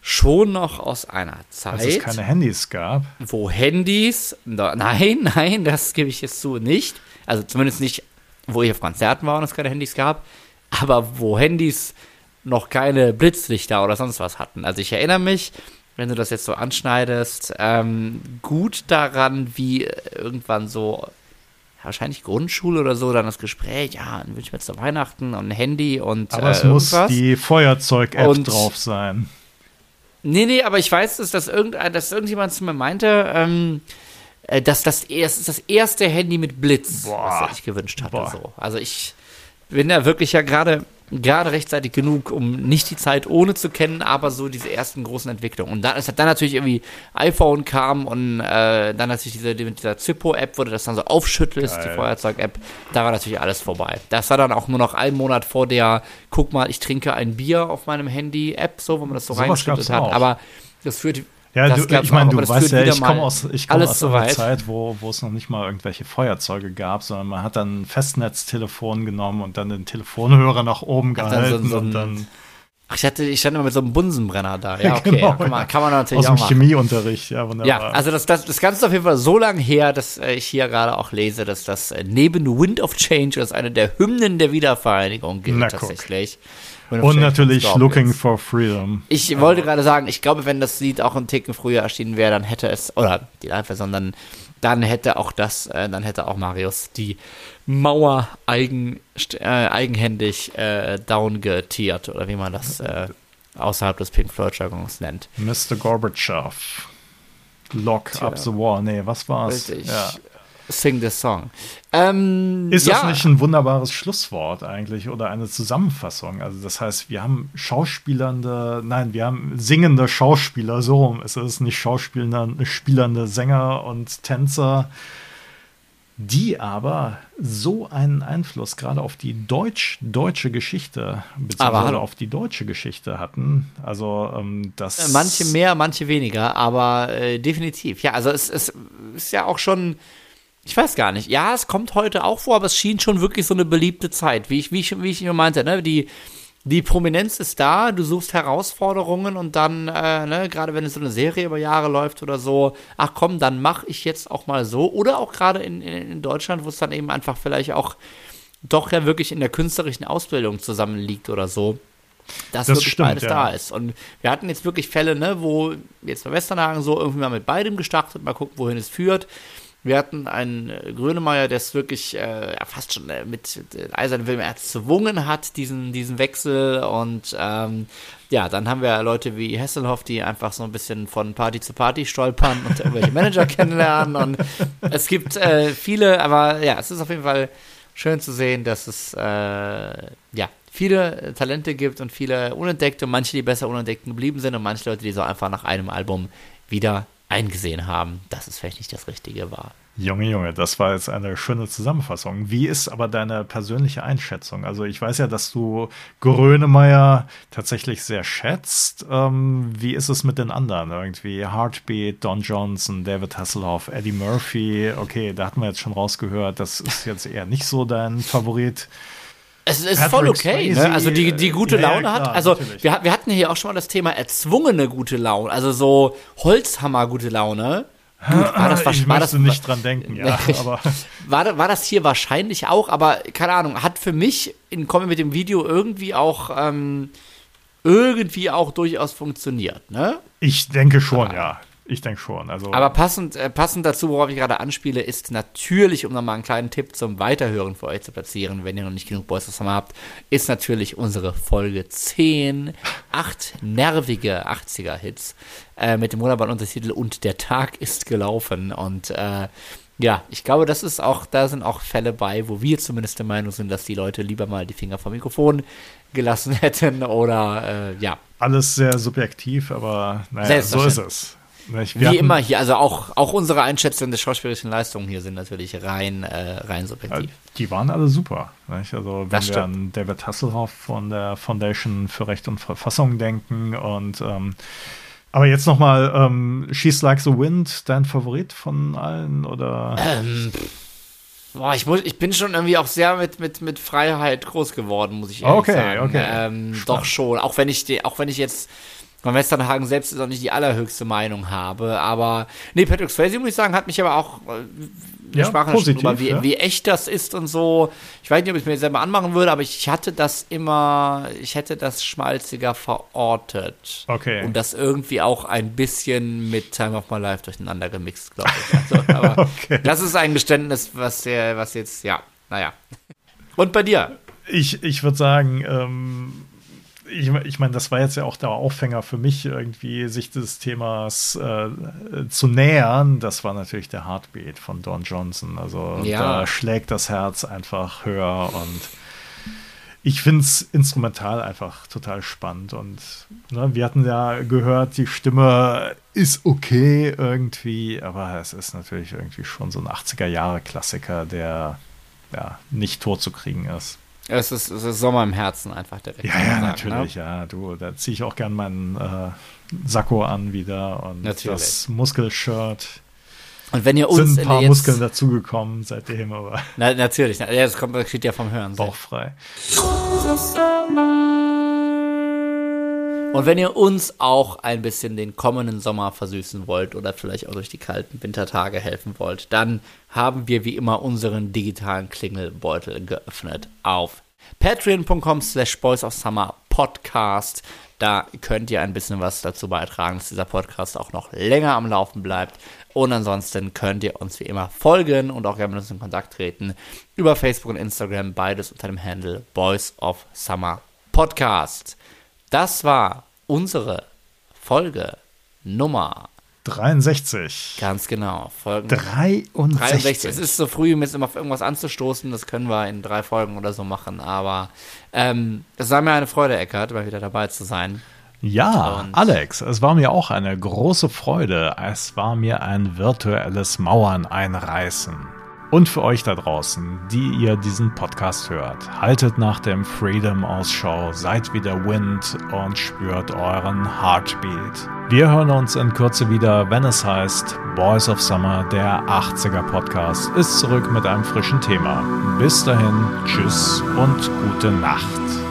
schon noch aus einer Zeit. Als es keine Handys gab. Wo Handys, nein, nein, das gebe ich jetzt zu nicht. Also zumindest nicht, wo ich auf Konzerten war und es keine Handys gab, aber wo Handys noch keine Blitzlichter oder sonst was hatten. Also ich erinnere mich, wenn du das jetzt so anschneidest, ähm, gut daran, wie irgendwann so wahrscheinlich Grundschule oder so, dann das Gespräch, ja, dann wünsche ich mir zu Weihnachten und ein Handy und Aber es äh, muss die Feuerzeug-App drauf sein. Nee, nee, aber ich weiß, dass, das irgendein, dass irgendjemand zu mir meinte, ähm, Äh, das, das, das ist das erste Handy mit Blitz, Boah. was sich gewünscht hatte. So. Also ich bin da wirklich ja gerade gerade rechtzeitig genug, um nicht die Zeit ohne zu kennen, aber so diese ersten großen Entwicklungen. Und dann, es hat dann natürlich irgendwie iPhone kam und äh, dann natürlich diese, mit dieser Zippo-App, wo du das dann so aufschüttelst, Geil. die Feuerzeug-App, da war natürlich alles vorbei. Das war dann auch nur noch einen Monat vor der, guck mal, ich trinke ein Bier auf meinem Handy-App, so, wo man das so Sowas reingeschüttet hat. auch. Aber das führt Ja, du, ich meine, du weißt ja, ich komme aus, ich komm aus einer. Zeit, wo, wo es noch nicht mal irgendwelche Feuerzeuge gab, sondern man hat dann ein Festnetztelefon genommen und dann den Telefonhörer nach oben Ach, dann so- gehalten so und dann Ach, ich, hatte, ich stand immer mit so einem Bunsenbrenner da. Ja, okay. Genau, kann, man, kann man natürlich aus auch dem machen. Chemieunterricht. Ja, wunderbar. Ja, also das, das, das Ganze ist auf jeden Fall so lange her, dass äh, ich hier gerade auch lese, dass das äh, neben Wind of Change als eine der Hymnen der Wiedervereinigung gilt Na, guck. tatsächlich. Of und natürlich Looking for Freedom. Ich wollte gerade sagen, ich glaube, wenn das Lied auch einen Ticken früher erschienen wäre, dann hätte es, oder die Live-Version, dann, dann hätte auch das, äh, dann hätte auch Marius die Mauer eigen, st- äh, eigenhändig äh, downgetiert, oder wie man das äh, außerhalb des Pink Floyd-Jargons nennt. Mr. Gorbatschow. Lock Tja. up the war. Nee, was war's? Richtig. Ja. Sing the song. Ähm, Ist ja, das nicht ein wunderbares Schlusswort eigentlich oder eine Zusammenfassung? Also das heißt, wir haben schauspielernde, nein, wir haben singende Schauspieler, so rum. Es ist nicht schauspielende, spielernde Sänger und Tänzer, die aber so einen Einfluss gerade auf die deutsch, deutsche Geschichte beziehungsweise auf die deutsche Geschichte hatten. Also ähm, das Manche mehr, manche weniger, aber äh, definitiv. Ja, also es, es ist ja auch schon, ich weiß gar nicht. Ja, es kommt heute auch vor, aber es schien schon wirklich so eine beliebte Zeit, wie ich, wie ich, wie ich immer meinte, ne? Die, die Prominenz ist da, du suchst Herausforderungen und dann, äh, ne, gerade wenn es so eine Serie über Jahre läuft oder so, ach komm, dann mache ich jetzt auch mal so. Oder auch gerade in, in, in Deutschland, wo es dann eben einfach vielleicht auch doch ja wirklich in der künstlerischen Ausbildung zusammenliegt oder so. Dass Das wirklich stimmt, beides ja. da ist. Und wir hatten jetzt wirklich Fälle, ne, wo jetzt bei Westernhagen so irgendwie mal mit beidem gestartet, mal gucken, wohin es führt. Wir hatten einen äh, Grönemeyer, der es wirklich äh, fast schon äh, mit äh, eisernen Willen erzwungen hat, diesen, diesen Wechsel. Und ähm, ja, dann haben wir Leute wie Hesselhoff, die einfach so ein bisschen von Party zu Party stolpern und irgendwelche Manager kennenlernen. Und es gibt äh, viele, aber ja, es ist auf jeden Fall schön zu sehen, dass es äh, ja viele Talente gibt und viele unentdeckte und manche, die besser unentdeckt geblieben sind und manche Leute, die so einfach nach einem Album wieder eingesehen haben, dass es vielleicht nicht das Richtige war. Junge, Junge, das war jetzt eine schöne Zusammenfassung. Wie ist aber deine persönliche Einschätzung? Also ich weiß ja, dass du Grönemeyer tatsächlich sehr schätzt. Ähm, wie ist es mit den anderen? Irgendwie Heartbeat, Don Johnson, David Hasselhoff, Eddie Murphy. Okay, da hatten wir jetzt schon rausgehört, das ist jetzt eher nicht so dein Favorit. Es ist Patrick voll okay, Swayze, ne? Also die, die gute ja, ja, Laune hat. klar, Also natürlich. wir, wir hatten hier auch schon mal das Thema erzwungene gute Laune, also so Holzhammer gute Laune. Gut, war das, ich war das, nicht dran denken, ja, aber war, war das hier wahrscheinlich auch, aber keine Ahnung, hat für mich in Kommen mit dem Video irgendwie auch ähm, irgendwie auch durchaus funktioniert, ne? ich denke schon, ja. Ich denke schon. Also Aber passend, äh, passend dazu, worauf ich gerade anspiele, ist natürlich, um nochmal einen kleinen Tipp zum Weiterhören für euch zu platzieren, wenn ihr noch nicht genug Boys Summer habt, ist natürlich unsere Folge 10, acht nervige 80er-Hits äh, mit dem wunderbaren Untertitel Und der Tag ist gelaufen. Und äh, ja, ich glaube, das ist auch, da sind auch Fälle bei, wo wir zumindest der Meinung sind, dass die Leute lieber mal die Finger vom Mikrofon gelassen hätten oder äh, ja, alles sehr subjektiv, aber naja, so ist es. Wie hatten- immer hier, also auch, auch unsere Einschätzungen der schauspielerischen Leistungen hier sind natürlich rein, äh, rein subjektiv. Die waren alle super. Nicht? Also wenn wir an David Hasselhoff von der Foundation für Recht und Verfassung denken und ähm, aber jetzt noch mal ähm, She's Like the Wind, dein Favorit von allen oder? Ähm, boah, ich, muss, ich bin schon irgendwie auch sehr mit, mit, mit Freiheit groß geworden, muss ich ehrlich Okay, sagen. okay. Ähm, Spannend. doch schon, auch wenn ich, die, auch wenn ich jetzt von Westernhagen selbst ist auch nicht die allerhöchste Meinung habe, aber nee, Patrick Swayze, muss ich sagen, hat mich aber auch äh, Ja, sprachen positiv, drüber, wie, ja. wie echt das ist und so. Ich weiß nicht, ob ich es mir selber anmachen würde, aber ich hatte das immer, ich hätte das schmalziger verortet. Okay. Und das irgendwie auch ein bisschen mit Time of My Life durcheinander gemixt, glaube ich. Also, aber Okay. das ist ein Geständnis, was, der, was jetzt, ja, naja. Und bei dir? Ich, ich würde sagen, ähm, ich, ich meine, das war jetzt ja auch der Aufhänger für mich, irgendwie sich des Themas äh, zu nähern. Das war natürlich der Heartbeat von Don Johnson. Also ja. da schlägt das Herz einfach höher und ich finde es instrumental einfach total spannend. Und ne, wir hatten ja gehört, die Stimme ist okay irgendwie, aber es ist natürlich irgendwie schon so ein 80er-Jahre-Klassiker, der ja nicht tot zu kriegen ist. Es ist, es ist Sommer im Herzen einfach direkt. Ja, ja, sagen, natürlich, ne? ja. Du, da ziehe ich auch gern meinen äh, Sakko an wieder und natürlich. das Muskelshirt. Und wenn ihr uns sind ein paar jetzt, Muskeln dazugekommen seitdem, aber. Na, natürlich, ja, das kommt, das steht ja vom Hören. Bauchfrei. Und wenn ihr uns auch ein bisschen den kommenden Sommer versüßen wollt oder vielleicht auch durch die kalten Wintertage helfen wollt, dann haben wir wie immer unseren digitalen Klingelbeutel geöffnet auf patreon.com slash boys of summer podcast. Da könnt ihr ein bisschen was dazu beitragen, dass dieser Podcast auch noch länger am Laufen bleibt. Und ansonsten könnt ihr uns wie immer folgen und auch gerne mit uns in Kontakt treten über Facebook und Instagram, beides unter dem Handle Boys of Summer Podcast. Das war unsere Folge Nummer 63. Ganz genau. Folgen 63. 63. Es ist so früh, um jetzt immer auf irgendwas anzustoßen. Das können wir in drei Folgen oder so machen. Aber ähm, es war mir eine Freude, Eckert, mal wieder dabei zu sein. Ja, Und Alex, es war mir auch eine große Freude. Es war mir ein virtuelles Mauern einreißen. Und für euch da draußen, die ihr diesen Podcast hört, haltet nach dem Freedom Ausschau, seid wie der Wind und spürt euren Heartbeat. Wir hören uns in Kürze wieder, wenn es heißt Boys of Summer, der 80er Podcast, ist zurück mit einem frischen Thema. Bis dahin, tschüss und gute Nacht.